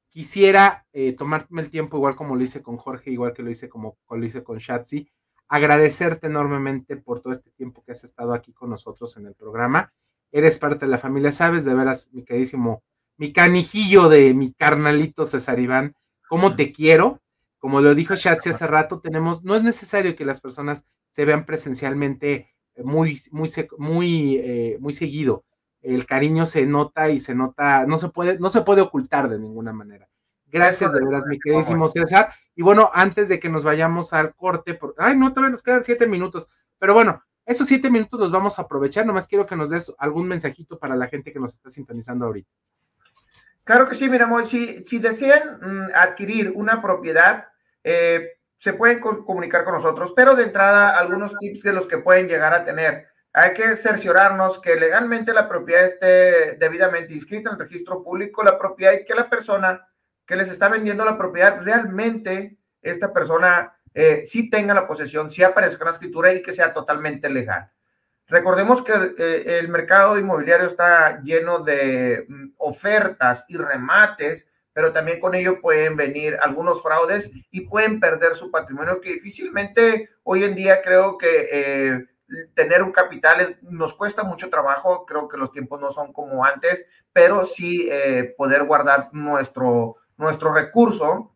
quisiera eh, tomarme el tiempo, igual como lo hice con Jorge, igual que lo hice como, lo hice con Shatsi, agradecerte enormemente por todo este tiempo que has estado aquí con nosotros en el programa. Eres parte de la familia, sabes de veras, mi queridísimo, mi canijillo de mi carnalito César Iván, cómo te quiero. Como lo dijo Shatsi hace rato, tenemos, no es necesario que las personas se vean presencialmente muy, muy, muy, eh, muy seguido el cariño se nota y se nota, no se puede, no se puede ocultar de ninguna manera. Gracias de veras, mi queridísimo César. Y bueno, antes de que nos vayamos al corte, por, ay, no, todavía nos quedan siete minutos, pero bueno, esos siete minutos los vamos a aprovechar. Nomás quiero que nos des algún mensajito para la gente que nos está sintonizando ahorita. Claro que sí, mira, si, si desean mm, adquirir una propiedad, eh, se pueden comunicar con nosotros, pero de entrada, algunos tips de los que pueden llegar a tener hay que cerciorarnos que legalmente la propiedad esté debidamente inscrita en el registro público, la propiedad y que la persona que les está vendiendo la propiedad realmente esta persona eh, sí tenga la posesión, sí aparezca en la escritura y que sea totalmente legal. Recordemos que eh, el mercado inmobiliario está lleno de mm, ofertas y remates, pero también con ello pueden venir algunos fraudes y pueden perder su patrimonio que difícilmente hoy en día creo que eh, tener un capital nos cuesta mucho trabajo, creo que los tiempos no son como antes, pero sí eh, poder guardar nuestro, nuestro recurso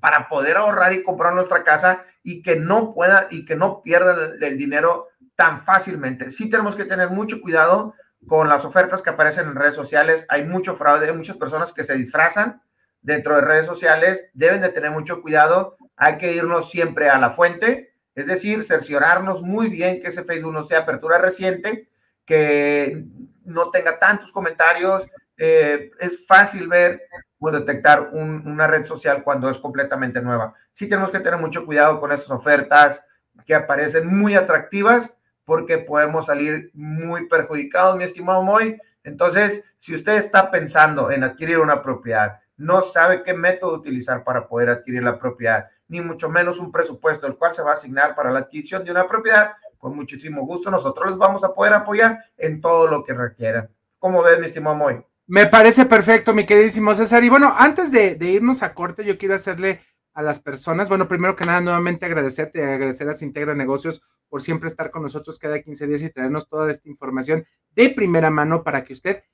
para poder ahorrar y comprar nuestra casa y que no pueda y que no pierda el dinero tan fácilmente. Sí tenemos que tener mucho cuidado con las ofertas que aparecen en redes sociales. Hay mucho fraude, hay muchas personas que se disfrazan dentro de redes sociales. Deben de tener mucho cuidado. Hay que irnos siempre a la fuente, es decir, cerciorarnos muy bien que ese Facebook no sea apertura reciente, que no tenga tantos comentarios. Eh, es fácil ver o detectar una red social cuando es completamente nueva. Sí tenemos que tener mucho cuidado con esas ofertas que aparecen muy atractivas porque podemos salir muy perjudicados, mi estimado Moy. Entonces, si usted está pensando en adquirir una propiedad, no sabe qué método utilizar para poder adquirir la propiedad, ni mucho menos un presupuesto el cual se va a asignar para la adquisición de una propiedad, con muchísimo gusto nosotros les vamos a poder apoyar en todo lo que requieran. ¿Cómo ves, mi estimado Moy? Me parece perfecto, mi queridísimo César. Y bueno, antes de, de irnos a corte, yo quiero hacerle a las personas. Bueno, primero que nada, nuevamente agradecerte y agradecer a Integra Negocios por siempre estar con nosotros cada 15 días y traernos toda esta información de primera mano para que usted,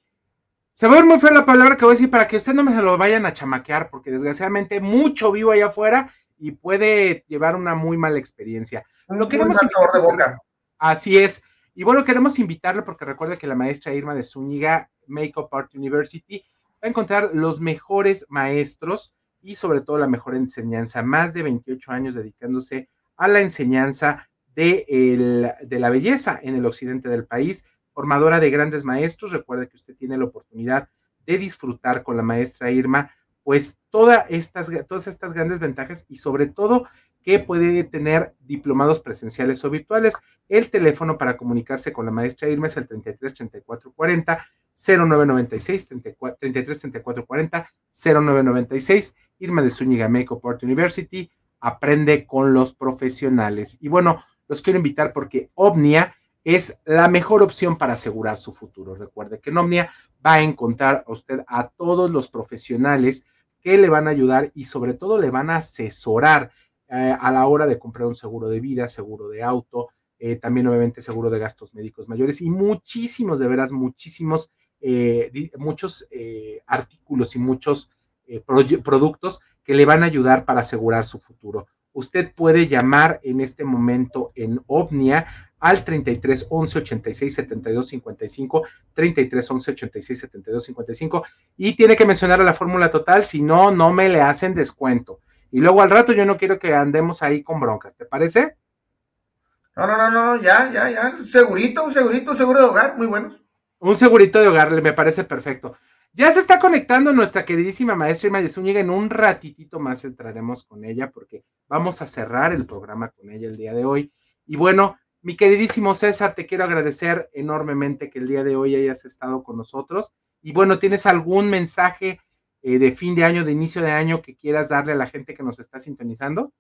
se va a ver muy fea la palabra que voy a decir, para que usted no me se lo vayan a chamaquear, porque desgraciadamente mucho vivo allá afuera y puede llevar una muy mala experiencia. lo queremos de boca. Así es. Y bueno, queremos invitarle porque recuerda que la maestra Irma de Zúñiga, Makeup Art University, va a encontrar los mejores maestros y sobre todo la mejor enseñanza. Más de 28 años dedicándose a la enseñanza de, el, de la belleza en el occidente del país, formadora de grandes maestros. Recuerde que usted tiene la oportunidad de disfrutar con la maestra Irma, pues todas estas, todas estas grandes ventajas y sobre todo que puede tener diplomados presenciales o virtuales. El teléfono para comunicarse con la maestra Irma es el 33 34 40 0996 33 34 40 0996 Irma de Zúñiga Makeup Art University, aprende con los profesionales. Y bueno, los quiero invitar porque Omnia es la mejor opción para asegurar su futuro. Recuerde que en Omnia va a encontrar a usted a todos los profesionales que le van a ayudar y sobre todo le van a asesorar eh, a la hora de comprar un seguro de vida, seguro de auto, eh, también obviamente seguro de gastos médicos mayores y muchísimos, de veras, muchísimos, eh, muchos artículos y muchos productos que le van a ayudar para asegurar su futuro. Usted puede llamar en este momento en Omnia al 33 11 86 72 55, 33 11 86 72 55 y tiene que mencionar la fórmula total, si no, no me le hacen descuento. Y luego al rato yo no quiero que andemos ahí con broncas, ¿te parece? No, no, no, no, ya, ya, ya. Segurito, un segurito, un seguro de hogar, muy buenos. Un segurito de hogar, me parece perfecto. Ya se está conectando nuestra queridísima maestra Irma de Zúñiga. En un ratitito más entraremos con ella porque vamos a cerrar el programa con ella el día de hoy. Y bueno, mi queridísimo César, te quiero agradecer enormemente que el día de hoy hayas estado con nosotros. Y bueno, ¿tienes algún mensaje eh, de fin de año, de inicio de año que quieras darle a la gente que nos está sintonizando?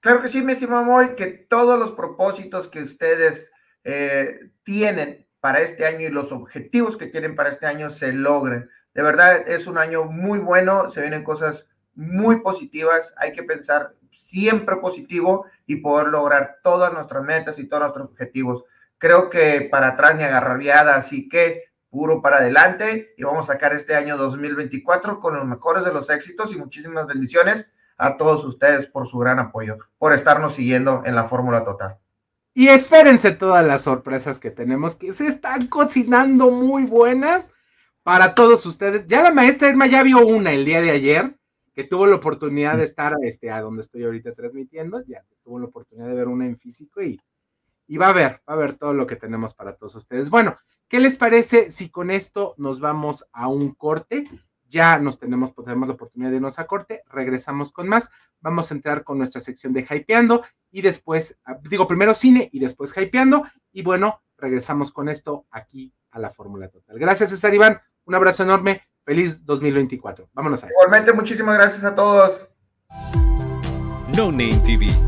Claro que sí, mi estimado Moy, que todos los propósitos que ustedes eh, tienen para este año y los objetivos que tienen para este año se logren. De verdad, es un año muy bueno, se vienen cosas muy positivas, hay que pensar siempre positivo y poder lograr todas nuestras metas y todos nuestros objetivos. Creo que para atrás ni agarraría, así que puro para adelante y vamos a sacar este año 2024 con los mejores de los éxitos y muchísimas bendiciones a todos ustedes por su gran apoyo, por estarnos siguiendo en la Fórmula Total. Y espérense todas las sorpresas que tenemos, que se están cocinando muy buenas para todos ustedes. Ya la maestra Irma ya vio una el día de ayer, que tuvo la oportunidad de estar este, a donde estoy ahorita transmitiendo, ya tuvo la oportunidad de ver una en físico y, y va a ver, va a ver todo lo que tenemos para todos ustedes. Bueno, ¿qué les parece si con esto nos vamos a un corte? ya nos tenemos, pues, tenemos la oportunidad de irnos a corte, regresamos con más, vamos a entrar con nuestra sección de hypeando y después, ah, digo primero cine y después hypeando y bueno, regresamos con esto aquí a la Fórmula Total. Gracias César Iván, un abrazo enorme, feliz 2024. Vámonos a eso. Igualmente, muchísimas gracias a todos. No Name TV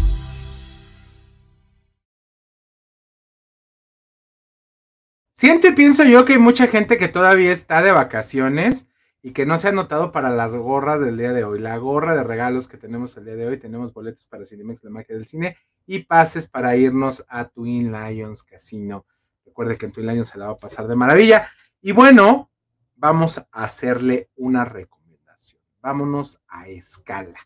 Siento y pienso yo que hay mucha gente que todavía está de vacaciones y que no se ha notado para las gorras del día de hoy. La gorra de regalos que tenemos el día de hoy, tenemos boletos para Cinemex, la magia del cine, y pases para irnos a Twin Lions Casino. Recuerde que en Twin Lions se la va a pasar de maravilla. Y bueno, vamos a hacerle una recomendación. Vámonos a Escala,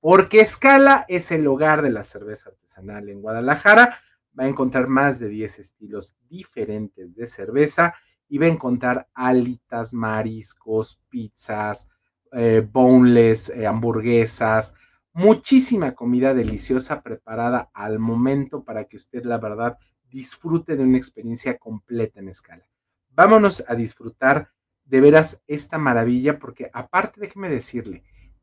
porque Escala es el hogar de la cerveza artesanal en Guadalajara va a encontrar más de 10 estilos diferentes de cerveza y va a encontrar alitas, mariscos, pizzas, eh, boneless, eh, hamburguesas, muchísima comida deliciosa preparada al momento para que usted, la verdad, disfrute de una experiencia completa en escala. Vámonos a disfrutar de veras esta maravilla porque aparte, déjeme decirle,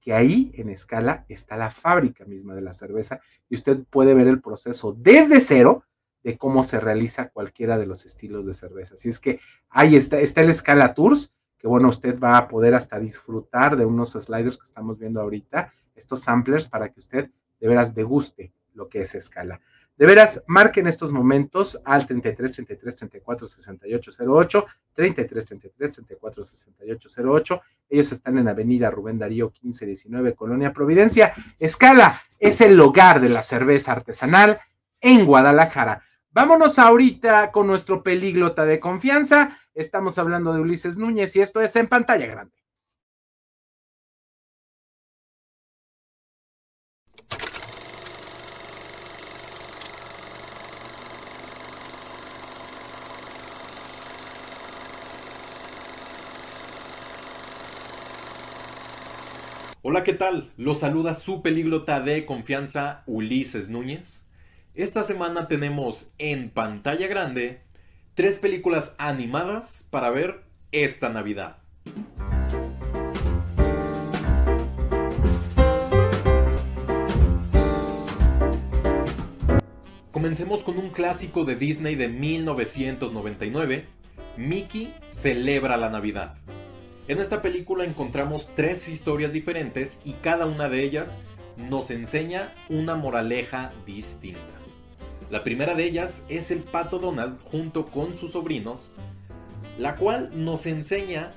que ahí en escala está la fábrica misma de la cerveza y usted puede ver el proceso desde cero de cómo se realiza cualquiera de los estilos de cerveza. Así es que ahí está, está el Escala Tours, que bueno, usted va a poder hasta disfrutar de unos sliders que estamos viendo ahorita, estos samplers para que usted de veras deguste lo que es escala. De veras, marquen estos momentos al 33 33 34 68 08, 33 33 34 68 08. Ellos están en Avenida Rubén Darío 1519, Colonia Providencia. Escala es el hogar de la cerveza artesanal en Guadalajara. Vámonos ahorita con nuestro pelíglota de confianza. Estamos hablando de Ulises Núñez y esto es en pantalla grande. Hola, ¿qué tal? Los saluda su pelíglota de confianza, Ulises Núñez. Esta semana tenemos en pantalla grande tres películas animadas para ver esta Navidad. Comencemos con un clásico de Disney de 1999, Mickey celebra la Navidad. En esta película encontramos tres historias diferentes y cada una de ellas nos enseña una moraleja distinta. La primera de ellas es el pato Donald junto con sus sobrinos, la cual nos enseña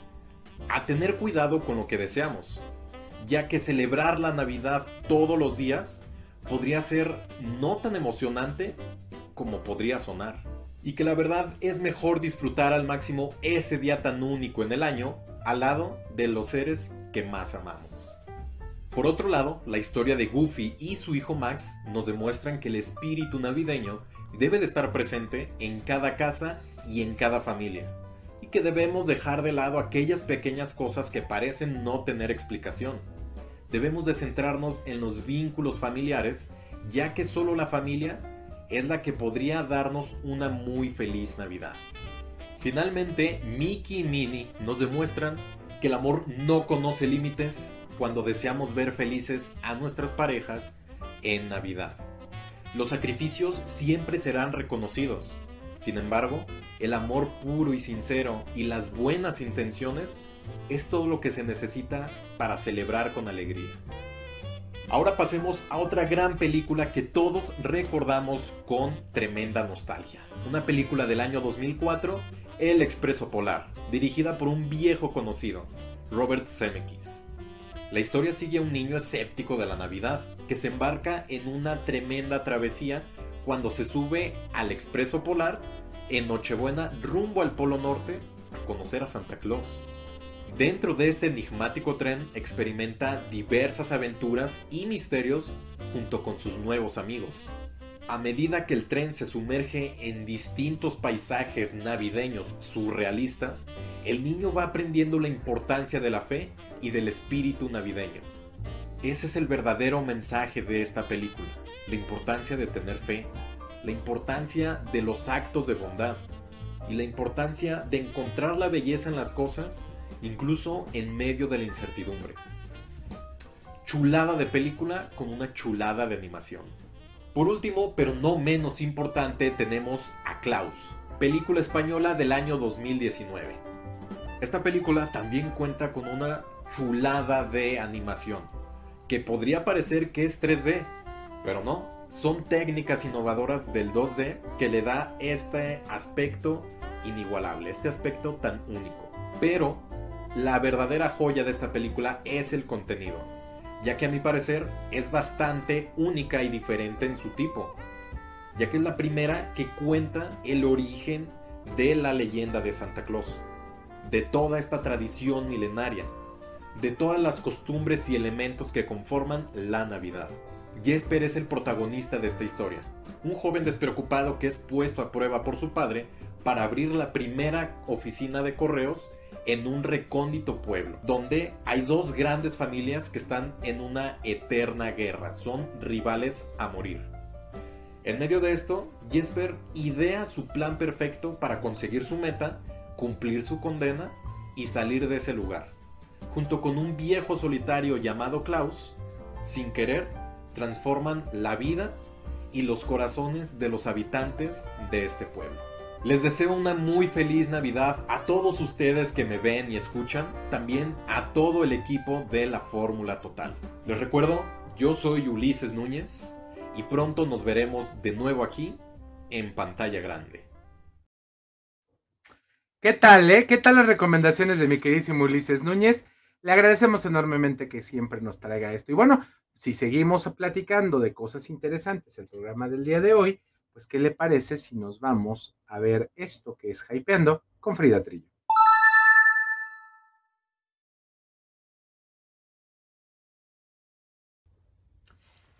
a tener cuidado con lo que deseamos, ya que celebrar la Navidad todos los días podría ser no tan emocionante como podría sonar. Y que la verdad es mejor disfrutar al máximo ese día tan único en el año al lado de los seres que más amamos. Por otro lado, la historia de Goofy y su hijo Max nos demuestran que el espíritu navideño debe de estar presente en cada casa y en cada familia, y que debemos dejar de lado aquellas pequeñas cosas que parecen no tener explicación. Debemos de centrarnos en los vínculos familiares, ya que solo la familia es la que podría darnos una muy feliz Navidad. Finalmente, Mickey y Minnie nos demuestran que el amor no conoce límites cuando deseamos ver felices a nuestras parejas en Navidad. Los sacrificios siempre serán reconocidos. Sin embargo, el amor puro y sincero y las buenas intenciones es todo lo que se necesita para celebrar con alegría. Ahora pasemos a otra gran película que todos recordamos con tremenda nostalgia. Una película del año 2004, El Expreso Polar, dirigida por un viejo conocido, Robert Zemeckis. La historia sigue a un niño escéptico de la Navidad, que se embarca en una tremenda travesía cuando se sube al Expreso Polar en Nochebuena rumbo al Polo Norte a conocer a Santa Claus. Dentro de este enigmático tren experimenta diversas aventuras y misterios junto con sus nuevos amigos. A medida que el tren se sumerge en distintos paisajes navideños surrealistas, el niño va aprendiendo la importancia de la fe y del espíritu navideño. Ese es el verdadero mensaje de esta película, la importancia de tener fe, la importancia de los actos de bondad y la importancia de encontrar la belleza en las cosas, incluso en medio de la incertidumbre. Chulada de película con una chulada de animación. Por último, pero no menos importante, tenemos a Klaus, película española del año 2019. Esta película también cuenta con una chulada de animación, que podría parecer que es 3D, pero no, son técnicas innovadoras del 2D que le da este aspecto inigualable, este aspecto tan único. Pero la verdadera joya de esta película es el contenido, ya que a mi parecer es bastante única y diferente en su tipo, ya que es la primera que cuenta el origen de la leyenda de Santa Claus, de toda esta tradición milenaria, de todas las costumbres y elementos que conforman la Navidad. Jesper es el protagonista de esta historia, un joven despreocupado que es puesto a prueba por su padre para abrir la primera oficina de correos en un recóndito pueblo, donde hay dos grandes familias que están en una eterna guerra, son rivales a morir. En medio de esto, Jesper idea su plan perfecto para conseguir su meta, cumplir su condena y salir de ese lugar junto con un viejo solitario llamado Klaus, sin querer, transforman la vida y los corazones de los habitantes de este pueblo. Les deseo una muy feliz Navidad a todos ustedes que me ven y escuchan, también a todo el equipo de la Fórmula Total. Les recuerdo, yo soy Ulises Núñez y pronto nos veremos de nuevo aquí en pantalla grande. ¿Qué tal, eh? ¿Qué tal las recomendaciones de mi queridísimo Ulises Núñez? Le agradecemos enormemente que siempre nos traiga esto. Y bueno, si seguimos platicando de cosas interesantes el programa del día de hoy, pues ¿qué le parece si nos vamos a ver esto que es Hypeando con Frida Trillo?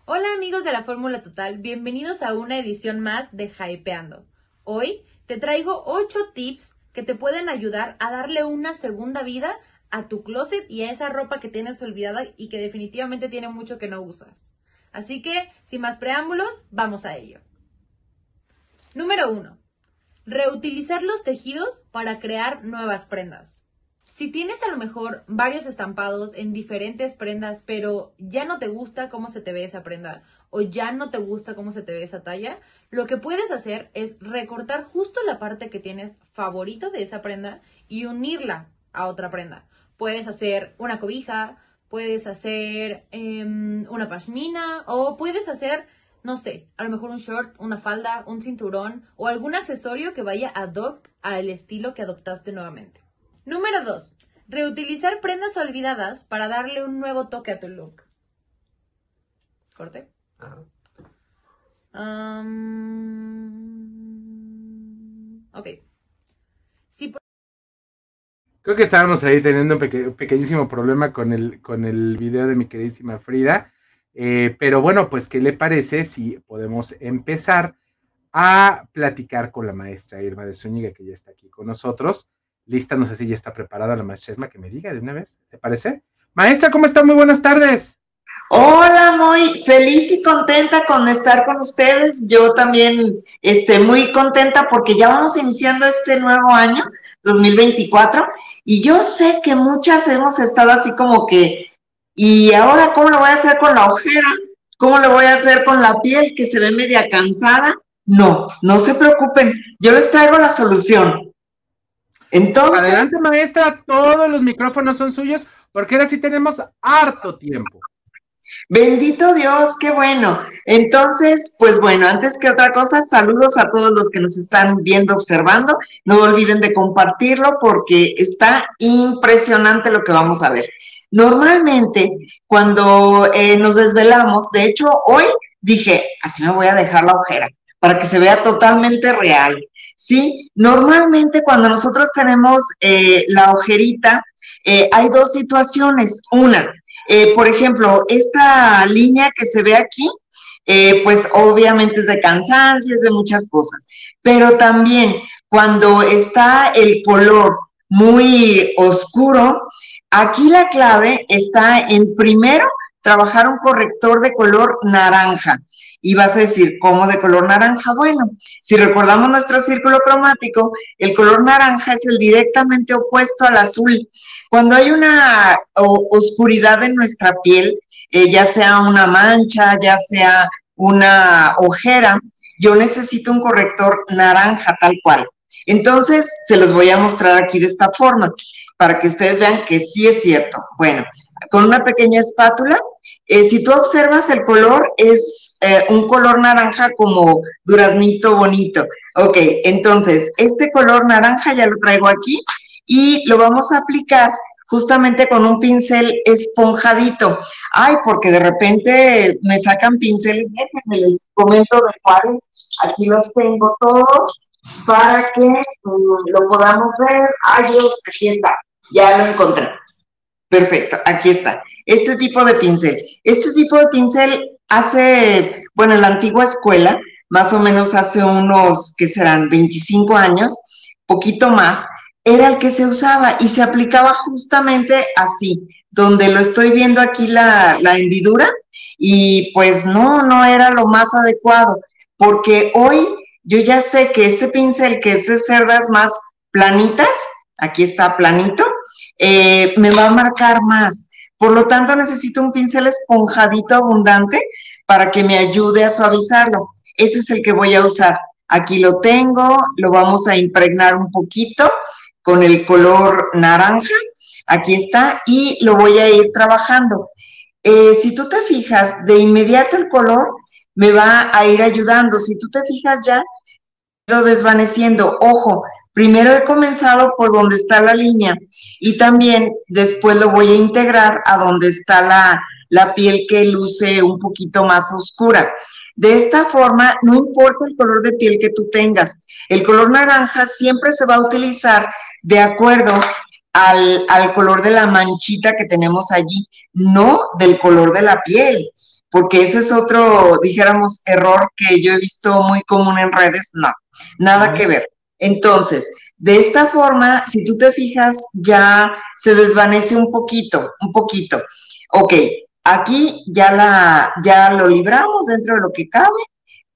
Hola amigos de la Fórmula Total, bienvenidos a una edición más de Hypeando. Hoy te traigo 8 tips que te pueden ayudar a darle una segunda vida a tu closet y a esa ropa que tienes olvidada y que definitivamente tiene mucho que no usas. Así que, sin más preámbulos, vamos a ello. Número 1. Reutilizar los tejidos para crear nuevas prendas. Si tienes a lo mejor varios estampados en diferentes prendas, pero ya no te gusta cómo se te ve esa prenda o ya no te gusta cómo se te ve esa talla, lo que puedes hacer es recortar justo la parte que tienes favorito de esa prenda y unirla a otra prenda. Puedes hacer una cobija, puedes hacer em, una pashmina o puedes hacer, no sé, a lo mejor un short, una falda, un cinturón o algún accesorio que vaya ad hoc al estilo que adoptaste nuevamente. Número 2. Reutilizar prendas olvidadas para darle un nuevo toque a tu look. Corte. ok. Creo que estábamos ahí teniendo un pequeñísimo problema con el, con el video de mi queridísima Frida. Eh, pero bueno, pues, ¿qué le parece si podemos empezar a platicar con la maestra Irma de Zúñiga, que ya está aquí con nosotros? lista, no sé si ya está preparada la maestra Esma que me diga de una vez, ¿te parece? Maestra, ¿cómo está? Muy buenas tardes. Hola, muy feliz y contenta con estar con ustedes. Yo también estoy muy contenta porque ya vamos iniciando este nuevo año, 2024, y yo sé que muchas hemos estado así como que, ¿y ahora cómo lo voy a hacer con la ojera? ¿Cómo lo voy a hacer con la piel que se ve media cansada? No, no se preocupen, yo les traigo la solución. Entonces, adelante maestra, todos los micrófonos son suyos porque ahora sí tenemos harto tiempo. Bendito Dios, qué bueno. Entonces, pues bueno, antes que otra cosa, saludos a todos los que nos están viendo, observando. No olviden de compartirlo porque está impresionante lo que vamos a ver. Normalmente, cuando eh, nos desvelamos, de hecho, hoy dije, así me voy a dejar la ojera para que se vea totalmente real. Sí, normalmente cuando nosotros tenemos eh, la ojerita, eh, hay dos situaciones. Una, por ejemplo, esta línea que se ve aquí, pues obviamente es de cansancio, es de muchas cosas, pero también cuando está el color muy oscuro, aquí la clave está en primero trabajar un corrector de color naranja. Y vas a decir, ¿cómo de color naranja? Bueno, si recordamos nuestro círculo cromático, el color naranja es el directamente opuesto al azul. Cuando hay una oscuridad en nuestra piel, eh, ya sea una mancha, ya sea una ojera, yo necesito un corrector naranja tal cual. Entonces, se los voy a mostrar aquí de esta forma, para que ustedes vean que sí es cierto. Bueno, con una pequeña espátula. Eh, si tú observas el color, es eh, un color naranja como duraznito bonito. Ok, entonces, este color naranja ya lo traigo aquí y lo vamos a aplicar justamente con un pincel esponjadito. Ay, porque de repente me sacan pinceles, déjenme les comento de cuáles. Aquí los tengo todos para que mm, lo podamos ver. Ay, Dios, aquí está, ya lo encontré. Perfecto, aquí está. Este tipo de pincel. Este tipo de pincel hace, bueno, en la antigua escuela, más o menos hace unos, que serán 25 años, poquito más, era el que se usaba y se aplicaba justamente así, donde lo estoy viendo aquí la, la hendidura y pues no, no era lo más adecuado, porque hoy yo ya sé que este pincel que es de cerdas más planitas, aquí está planito, eh, me va a marcar más. Por lo tanto, necesito un pincel esponjadito abundante para que me ayude a suavizarlo. Ese es el que voy a usar. Aquí lo tengo, lo vamos a impregnar un poquito con el color naranja. Aquí está y lo voy a ir trabajando. Eh, si tú te fijas, de inmediato el color me va a ir ayudando. Si tú te fijas ya, lo desvaneciendo. Ojo, Primero he comenzado por donde está la línea y también después lo voy a integrar a donde está la, la piel que luce un poquito más oscura. De esta forma, no importa el color de piel que tú tengas, el color naranja siempre se va a utilizar de acuerdo al, al, color de la manchita que tenemos allí, no del color de la piel, porque ese es otro, dijéramos, error que yo he visto muy común en redes, no, nada que ver. Entonces, de esta forma, si tú te fijas, ya se desvanece un poquito, un poquito. Ok, aquí ya, la, ya lo libramos dentro de lo que cabe,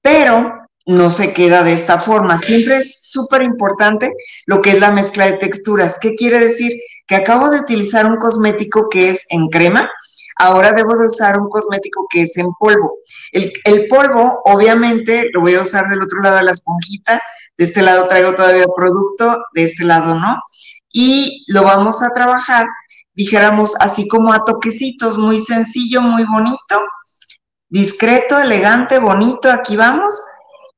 pero no se queda de esta forma. Siempre es súper importante lo que es la mezcla de texturas. ¿Qué quiere decir? Que acabo de utilizar un cosmético que es en crema, ahora debo de usar un cosmético que es en polvo. El, polvo, obviamente, lo voy a usar del otro lado de la esponjita, de este lado traigo todavía producto, de este lado no. Y lo vamos a trabajar, dijéramos, así como a toquecitos, muy sencillo, muy bonito, discreto, elegante, bonito, aquí vamos.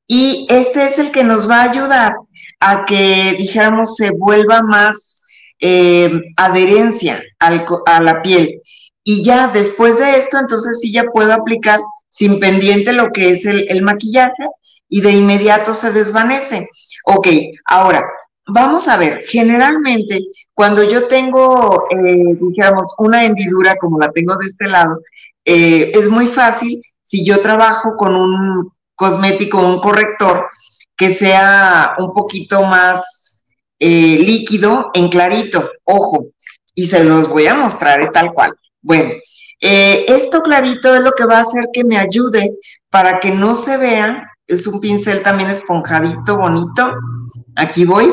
Y este es el que nos va a ayudar a que, dijéramos, se vuelva más eh, adherencia a la piel. Y ya después de esto, entonces sí ya puedo aplicar sin pendiente lo que es el, maquillaje y de inmediato se desvanece. Ok, ahora, vamos a ver, generalmente cuando yo tengo, eh, dijéramos, una hendidura como la tengo de este lado, eh, es muy fácil si yo trabajo con un cosmético, un corrector, que sea un poquito más eh, líquido en clarito, ojo, y se los voy a mostrar tal cual. Bueno, eh, esto clarito es lo que va a hacer que me ayude para que no se vea, es un pincel también esponjadito, bonito, aquí voy,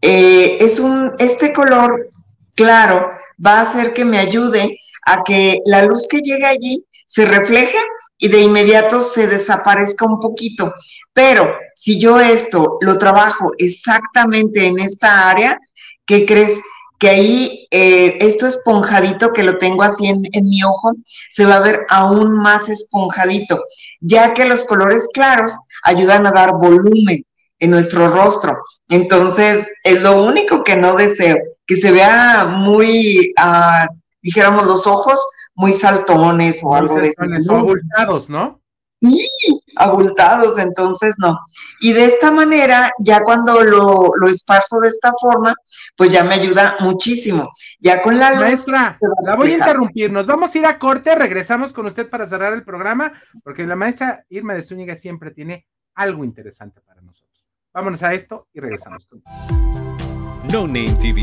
es un, este color claro va a hacer que me ayude a que la luz que llega allí se refleje y de inmediato se desaparezca un poquito. Pero si yo esto lo trabajo exactamente en esta área, ¿qué crees? Que ahí eh, esto esponjadito que lo tengo así en, en mi ojo, se va a ver aún más esponjadito, ya que los colores claros ayudan a dar volumen en nuestro rostro. Entonces, es lo único que no deseo, que se vea muy, ah, dijéramos, los ojos muy saltones o algo de eso. abultados, ¿no? Sí, abultados, entonces no. Y de esta manera, ya cuando lo, lo esparzo de esta forma, pues ya me ayuda muchísimo. Ya con la luz. Maestra, la voy a interrumpir. Nos vamos a ir a corte, regresamos con usted para cerrar el programa, porque la maestra Irma de Zúñiga siempre tiene algo interesante para nosotros. Vámonos a esto y regresamos con. No Name TV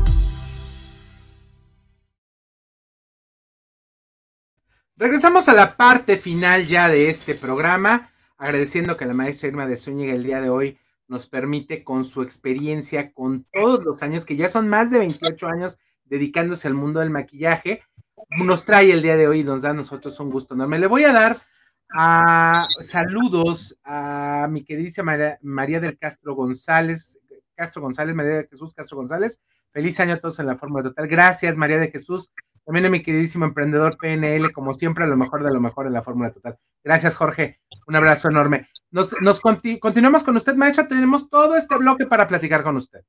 Regresamos a la parte final ya de este programa, agradeciendo que la maestra Irma de Zúñiga el día de hoy nos permite con su experiencia, con todos los años, que ya son más de 28 años dedicándose al mundo del maquillaje, nos trae el día de hoy y nos da a nosotros un gusto enorme. Le voy a dar saludos a mi queridísima María, María del Castro González, Castro González, María de Jesús Castro González. Feliz año a todos en la Fórmula Total. Gracias, María de Jesús. También a mi queridísimo emprendedor PNL, como siempre, a lo mejor de lo mejor en la Fórmula Total. Gracias, Jorge. Un abrazo enorme. Nos, continuamos con usted, maestra. Tenemos todo este bloque para platicar con usted.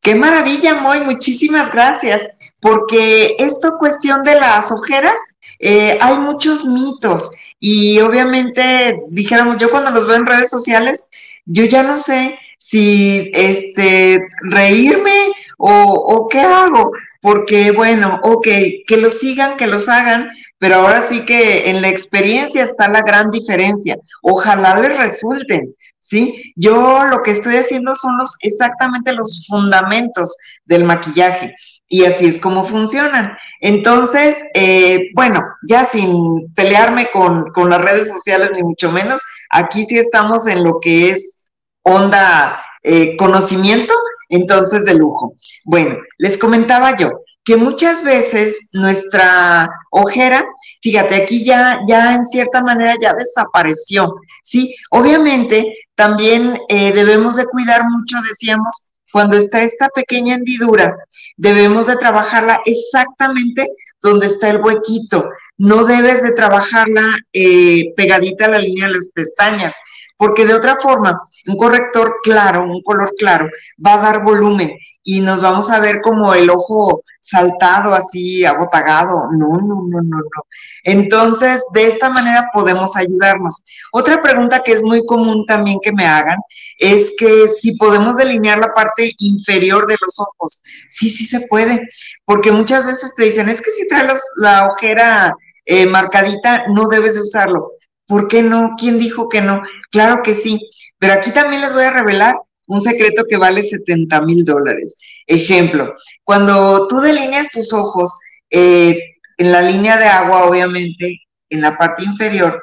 Qué maravilla, Moy. Muchísimas gracias. Porque esto cuestión de las ojeras, eh, hay muchos mitos. Y obviamente, dijéramos, yo cuando los veo en redes sociales, yo ya no sé si este reírme o, qué hago, porque bueno, ok, que los sigan, que los hagan, pero ahora sí que en la experiencia está la gran diferencia. Ojalá les resulten, ¿sí? Yo lo que estoy haciendo son los exactamente los fundamentos del maquillaje y así es como funcionan. Entonces, eh, bueno, ya sin pelearme con, con las redes sociales ni mucho menos, aquí sí estamos en lo que es onda eh, conocimiento, entonces de lujo. Bueno, les comentaba yo que muchas veces nuestra ojera, fíjate, aquí ya, ya en cierta manera ya desapareció, ¿sí? Obviamente también eh, debemos de cuidar mucho, decíamos, cuando está esta pequeña hendidura, debemos de trabajarla exactamente donde está el huequito. No debes de trabajarla eh, pegadita a la línea de las pestañas, porque de otra forma, un corrector claro, un color claro, va a dar volumen y nos vamos a ver como el ojo saltado, así, abotagado. No, no, no, no, no. Entonces, de esta manera podemos ayudarnos. Otra pregunta que es muy común también que me hagan es que si podemos delinear la parte inferior de los ojos. Sí, sí se puede, porque muchas veces te dicen, es que si traes la ojera eh, marcadita, no debes de usarlo. ¿Por qué no? ¿Quién dijo que no? Claro que sí, pero aquí también les voy a revelar un secreto que vale 70 mil dólares. Ejemplo, cuando tú delineas tus ojos eh, en la línea de agua, obviamente, en la parte inferior,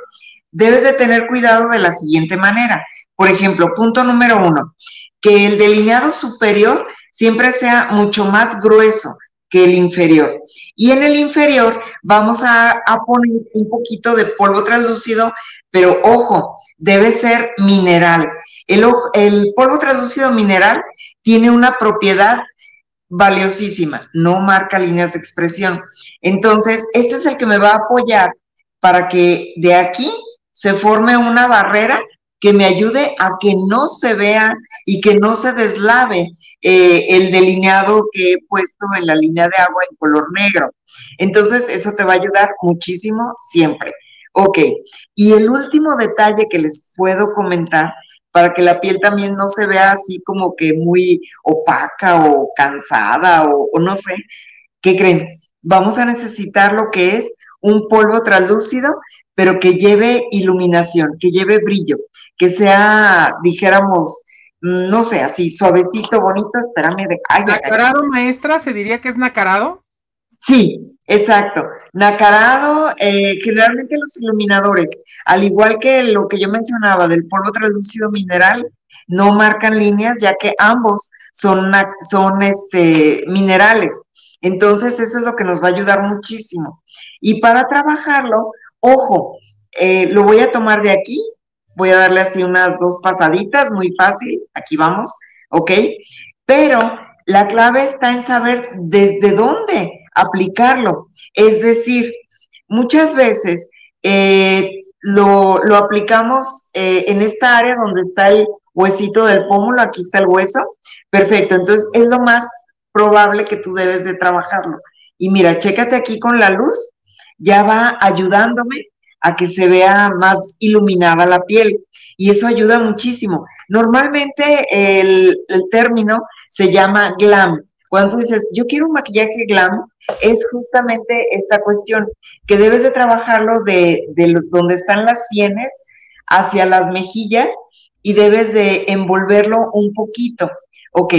debes de tener cuidado de la siguiente manera. Por ejemplo, punto número uno, que el delineado superior siempre sea mucho más grueso que el inferior. Y en el inferior vamos a, poner un poquito de polvo translúcido, pero ojo, debe ser mineral. El, el polvo translúcido mineral tiene una propiedad valiosísima, no marca líneas de expresión. Entonces, este es el que me va a apoyar para que de aquí se forme una barrera que me ayude a que no se vea y que no se deslave eh, el delineado que he puesto en la línea de agua en color negro. Entonces, eso te va a ayudar muchísimo siempre. Ok, y el último detalle que les puedo comentar para que la piel también no se vea así como que muy opaca o cansada o, o no sé, ¿qué creen? Vamos a necesitar lo que es un polvo translúcido pero que lleve iluminación, que lleve brillo, que sea, dijéramos, no sé, así suavecito, bonito, espérame de... ¿Nacarado, maestra? ¿Se diría que es nacarado? Sí, exacto. Nacarado, eh, generalmente los iluminadores, al igual que lo que yo mencionaba del polvo traducido mineral, no marcan líneas, ya que ambos son, son este, minerales. Entonces, eso es lo que nos va a ayudar muchísimo. Y para trabajarlo, Ojo, eh, lo voy a tomar de aquí, voy a darle así unas dos pasaditas, muy fácil, aquí vamos, ¿ok? Pero la clave está en saber desde dónde aplicarlo. Es decir, muchas veces eh, lo, aplicamos eh, en esta área donde está el huesito del pómulo, aquí está el hueso. Perfecto, entonces es lo más probable que tú debes de trabajarlo. Y mira, chécate aquí con la luz, ya va ayudándome a que se vea más iluminada la piel y eso ayuda muchísimo. Normalmente el, término se llama glam. Cuando dices, yo quiero un maquillaje glam, es justamente esta cuestión, que debes de trabajarlo de, de donde están las sienes hacia las mejillas y debes de envolverlo un poquito. Ok,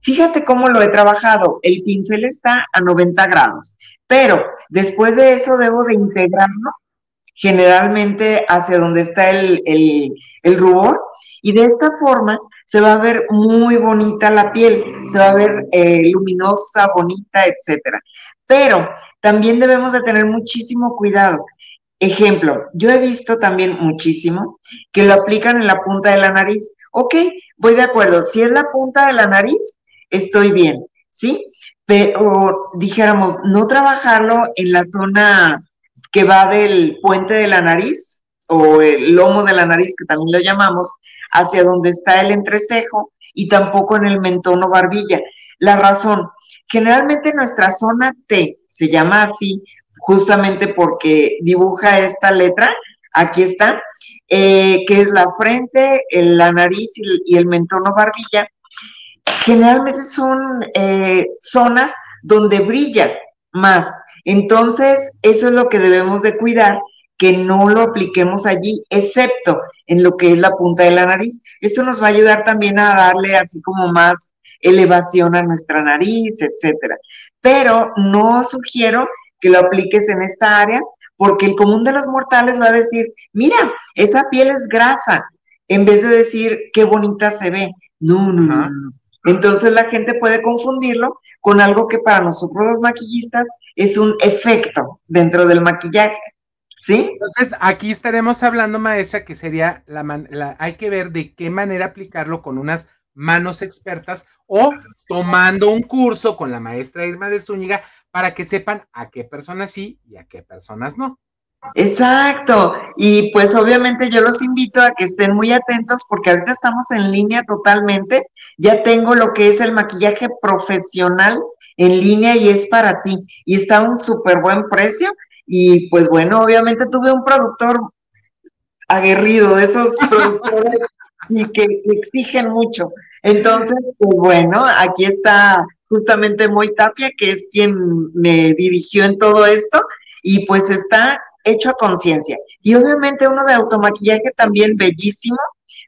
fíjate cómo lo he trabajado. El pincel está a 90 grados. Pero después de eso debo de integrarlo generalmente hacia donde está el, rubor y de esta forma se va a ver muy bonita la piel, se va a ver eh, luminosa, bonita, etcétera. Pero también debemos de tener muchísimo cuidado. Ejemplo, yo he visto también muchísimo que lo aplican en la punta de la nariz. Ok, voy de acuerdo. Si es la punta de la nariz, estoy bien, ¿sí? Pero dijéramos, no trabajarlo en la zona que va del puente de la nariz o el lomo de la nariz, que también lo llamamos, hacia donde está el entrecejo y tampoco en el mentón o barbilla. La razón, generalmente nuestra zona T se llama así justamente porque dibuja esta letra, aquí está, eh, que es la frente, la nariz y el mentón o barbilla, generalmente son eh, zonas donde brilla más. Entonces, eso es lo que debemos de cuidar, que no lo apliquemos allí, excepto en lo que es la punta de la nariz. Esto nos va a ayudar también a darle así como más elevación a nuestra nariz, etcétera. Pero no sugiero que lo apliques en esta área, porque el común de los mortales va a decir, mira, esa piel es grasa, en vez de decir qué bonita se ve. No, no, no, no. Entonces la gente puede confundirlo con algo que para nosotros los maquillistas es un efecto dentro del maquillaje. ¿Sí? Entonces, aquí estaremos hablando, maestra, que sería la, hay que ver de qué manera aplicarlo con unas manos expertas o tomando un curso con la maestra Irma de Zúñiga para que sepan a qué personas sí y a qué personas no. Exacto. Y pues obviamente yo los invito a que estén muy atentos porque ahorita estamos en línea totalmente. Ya tengo lo que es el maquillaje profesional en línea y es para ti. Y está a un súper buen precio. Y pues bueno, obviamente tuve un productor aguerrido de esos productores y que exigen mucho. Entonces, pues bueno, aquí está justamente Moy Tapia, que es quien me dirigió en todo esto, y pues está hecho a conciencia. Y obviamente uno de automaquillaje también bellísimo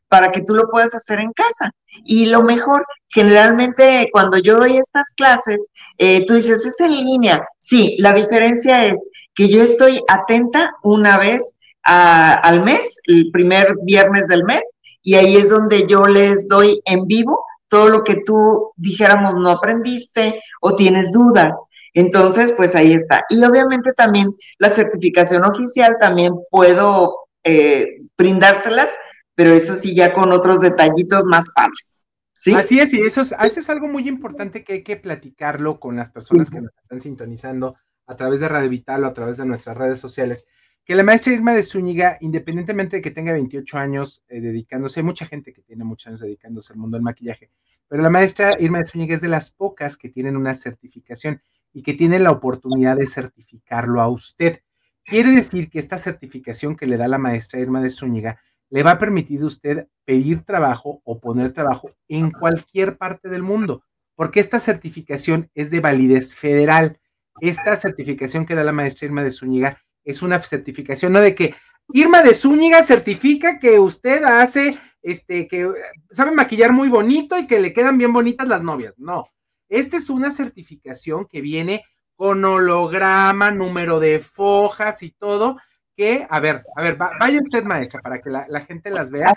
para que tú lo puedas hacer en casa. Y lo mejor, generalmente cuando yo doy estas clases, eh, tú dices, es en línea. Sí, la diferencia es que yo estoy atenta una vez al mes, el primer viernes del mes, y ahí es donde yo les doy en vivo todo lo que tú dijéramos no aprendiste o tienes dudas. Entonces, pues ahí está. Y obviamente también la certificación oficial también puedo eh, brindárselas, pero eso sí ya con otros detallitos más padres. ¿sí? Así es, y eso es, eso es algo muy importante que hay que platicarlo con las personas que nos están sintonizando a través de Radio Vital o a través de nuestras redes sociales. Que la maestra Irma de Zúñiga, independientemente de que tenga 28 años eh, dedicándose, hay mucha gente que tiene muchos años dedicándose al mundo del maquillaje, pero la maestra Irma de Zúñiga es de las pocas que tienen una certificación y que tiene la oportunidad de certificarlo a usted. Quiere decir que esta certificación que le da la maestra Irma de Zúñiga le va a permitir a usted pedir trabajo o poner trabajo en cualquier parte del mundo, porque esta certificación es de validez federal. Esta certificación que da la maestra Irma de Zúñiga es una certificación, no de que Irma de Zúñiga certifica que usted hace, este, que sabe maquillar muy bonito y que le quedan bien bonitas las novias. No, esta es una certificación que viene con holograma, número de fojas y todo, que, a ver, a ver, vaya usted, maestra, para que la, gente las vea.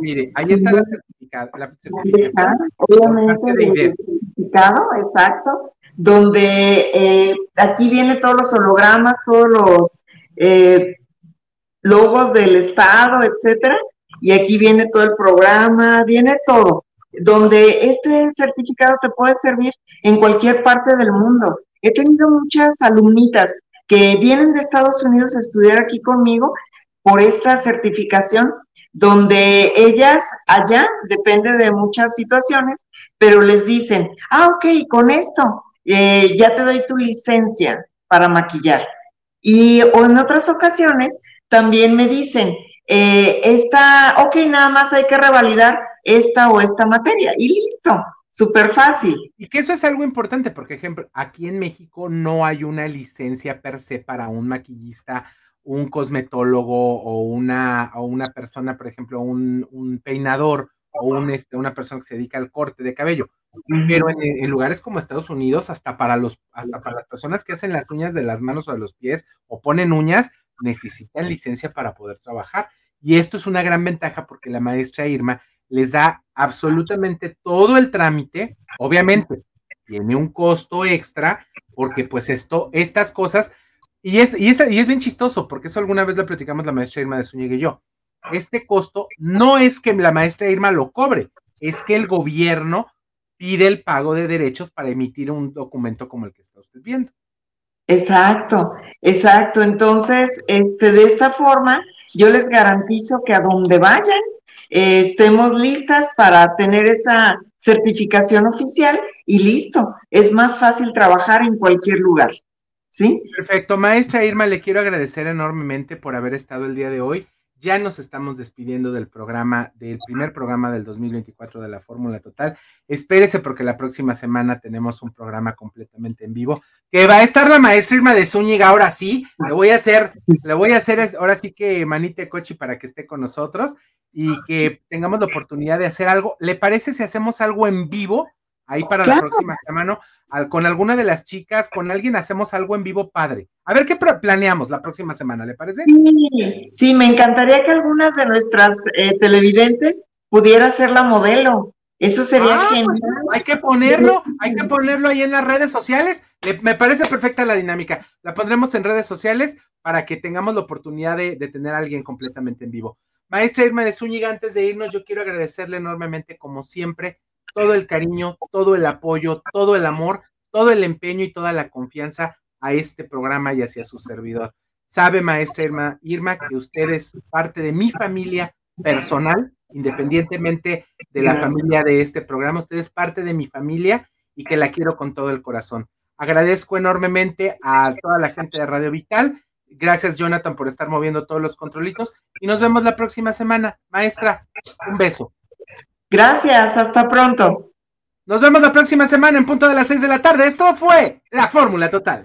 Mire, ahí está la, certificada, la certificación. Obviamente, certificado, exacto, donde eh, aquí viene todos los hologramas, todos los eh, logos del Estado, etcétera, y aquí viene todo el programa, viene todo donde este certificado te puede servir en cualquier parte del mundo. He tenido muchas alumnitas que vienen de Estados Unidos a estudiar aquí conmigo por esta certificación, donde ellas allá, depende de muchas situaciones, pero les dicen, ah, ok, con esto eh, ya te doy tu licencia para maquillar. Y o en otras ocasiones también me dicen, eh, esta, ok, nada más hay que revalidar esta o esta materia y listo, súper fácil. Y que eso es algo importante, porque, ejemplo, aquí en México no hay una licencia per se para un maquillista, un cosmetólogo o una, o una persona, por ejemplo, un, peinador o un, este, una persona que se dedica al corte de cabello. Pero en, lugares como Estados Unidos, hasta para, los, hasta para las personas que hacen las uñas de las manos o de los pies o ponen uñas, necesitan licencia para poder trabajar. Y esto es una gran ventaja porque la maestra Irma les da absolutamente todo el trámite, obviamente tiene un costo extra, porque pues esto, estas cosas, y es, y es, y es bien chistoso, porque eso alguna vez lo platicamos la maestra Irma de Zúñiga y yo. Este costo no es que la maestra Irma lo cobre, es que el gobierno pide el pago de derechos para emitir un documento como el que está usted viendo. Exacto, exacto. Entonces, este, de esta forma, yo les garantizo que a donde vayan, eh, estemos listas para tener esa certificación oficial y listo. Es más fácil trabajar en cualquier lugar. ¿Sí? Perfecto. Maestra Irma, le quiero agradecer enormemente por haber estado el día de hoy. Ya nos estamos despidiendo del programa, del primer programa del 2024 de la Fórmula Total. Espérese porque la próxima semana tenemos un programa completamente en vivo, que va a estar la maestra Irma de Zúñiga, ahora sí, le voy a hacer, le voy a hacer ahora sí que manite coche para que esté con nosotros y que tengamos la oportunidad de hacer algo. ¿Le parece si hacemos algo en vivo? Ahí para la próxima semana, con alguna de las chicas, con alguien hacemos algo en vivo padre. A ver qué planeamos la próxima semana, ¿le parece? Sí, sí me encantaría que algunas de nuestras eh, televidentes pudiera ser la modelo. Eso sería ah, pues, genial. hay que ponerlo, hay que ponerlo ahí en las redes sociales. me parece perfecta la dinámica. La pondremos en redes sociales para que tengamos la oportunidad de, de tener a alguien completamente en vivo. Maestra Irma de Zúñiga, antes de irnos, yo quiero agradecerle enormemente, como siempre, todo el cariño, todo el apoyo, todo el amor, todo el empeño y toda la confianza a este programa y hacia su servidor. Sabe, maestra Irma, Irma, que usted es parte de mi familia personal, independientemente de la familia de este programa, usted es parte de mi familia y que la quiero con todo el corazón. Agradezco enormemente a toda la gente de Radio Vital. Gracias, Jonathan, por estar moviendo todos los controlitos. Y nos vemos la próxima semana. Maestra, un beso. Gracias, hasta pronto. Nos vemos la próxima semana en punto de las seis de la tarde. Esto fue la Fórmula Total.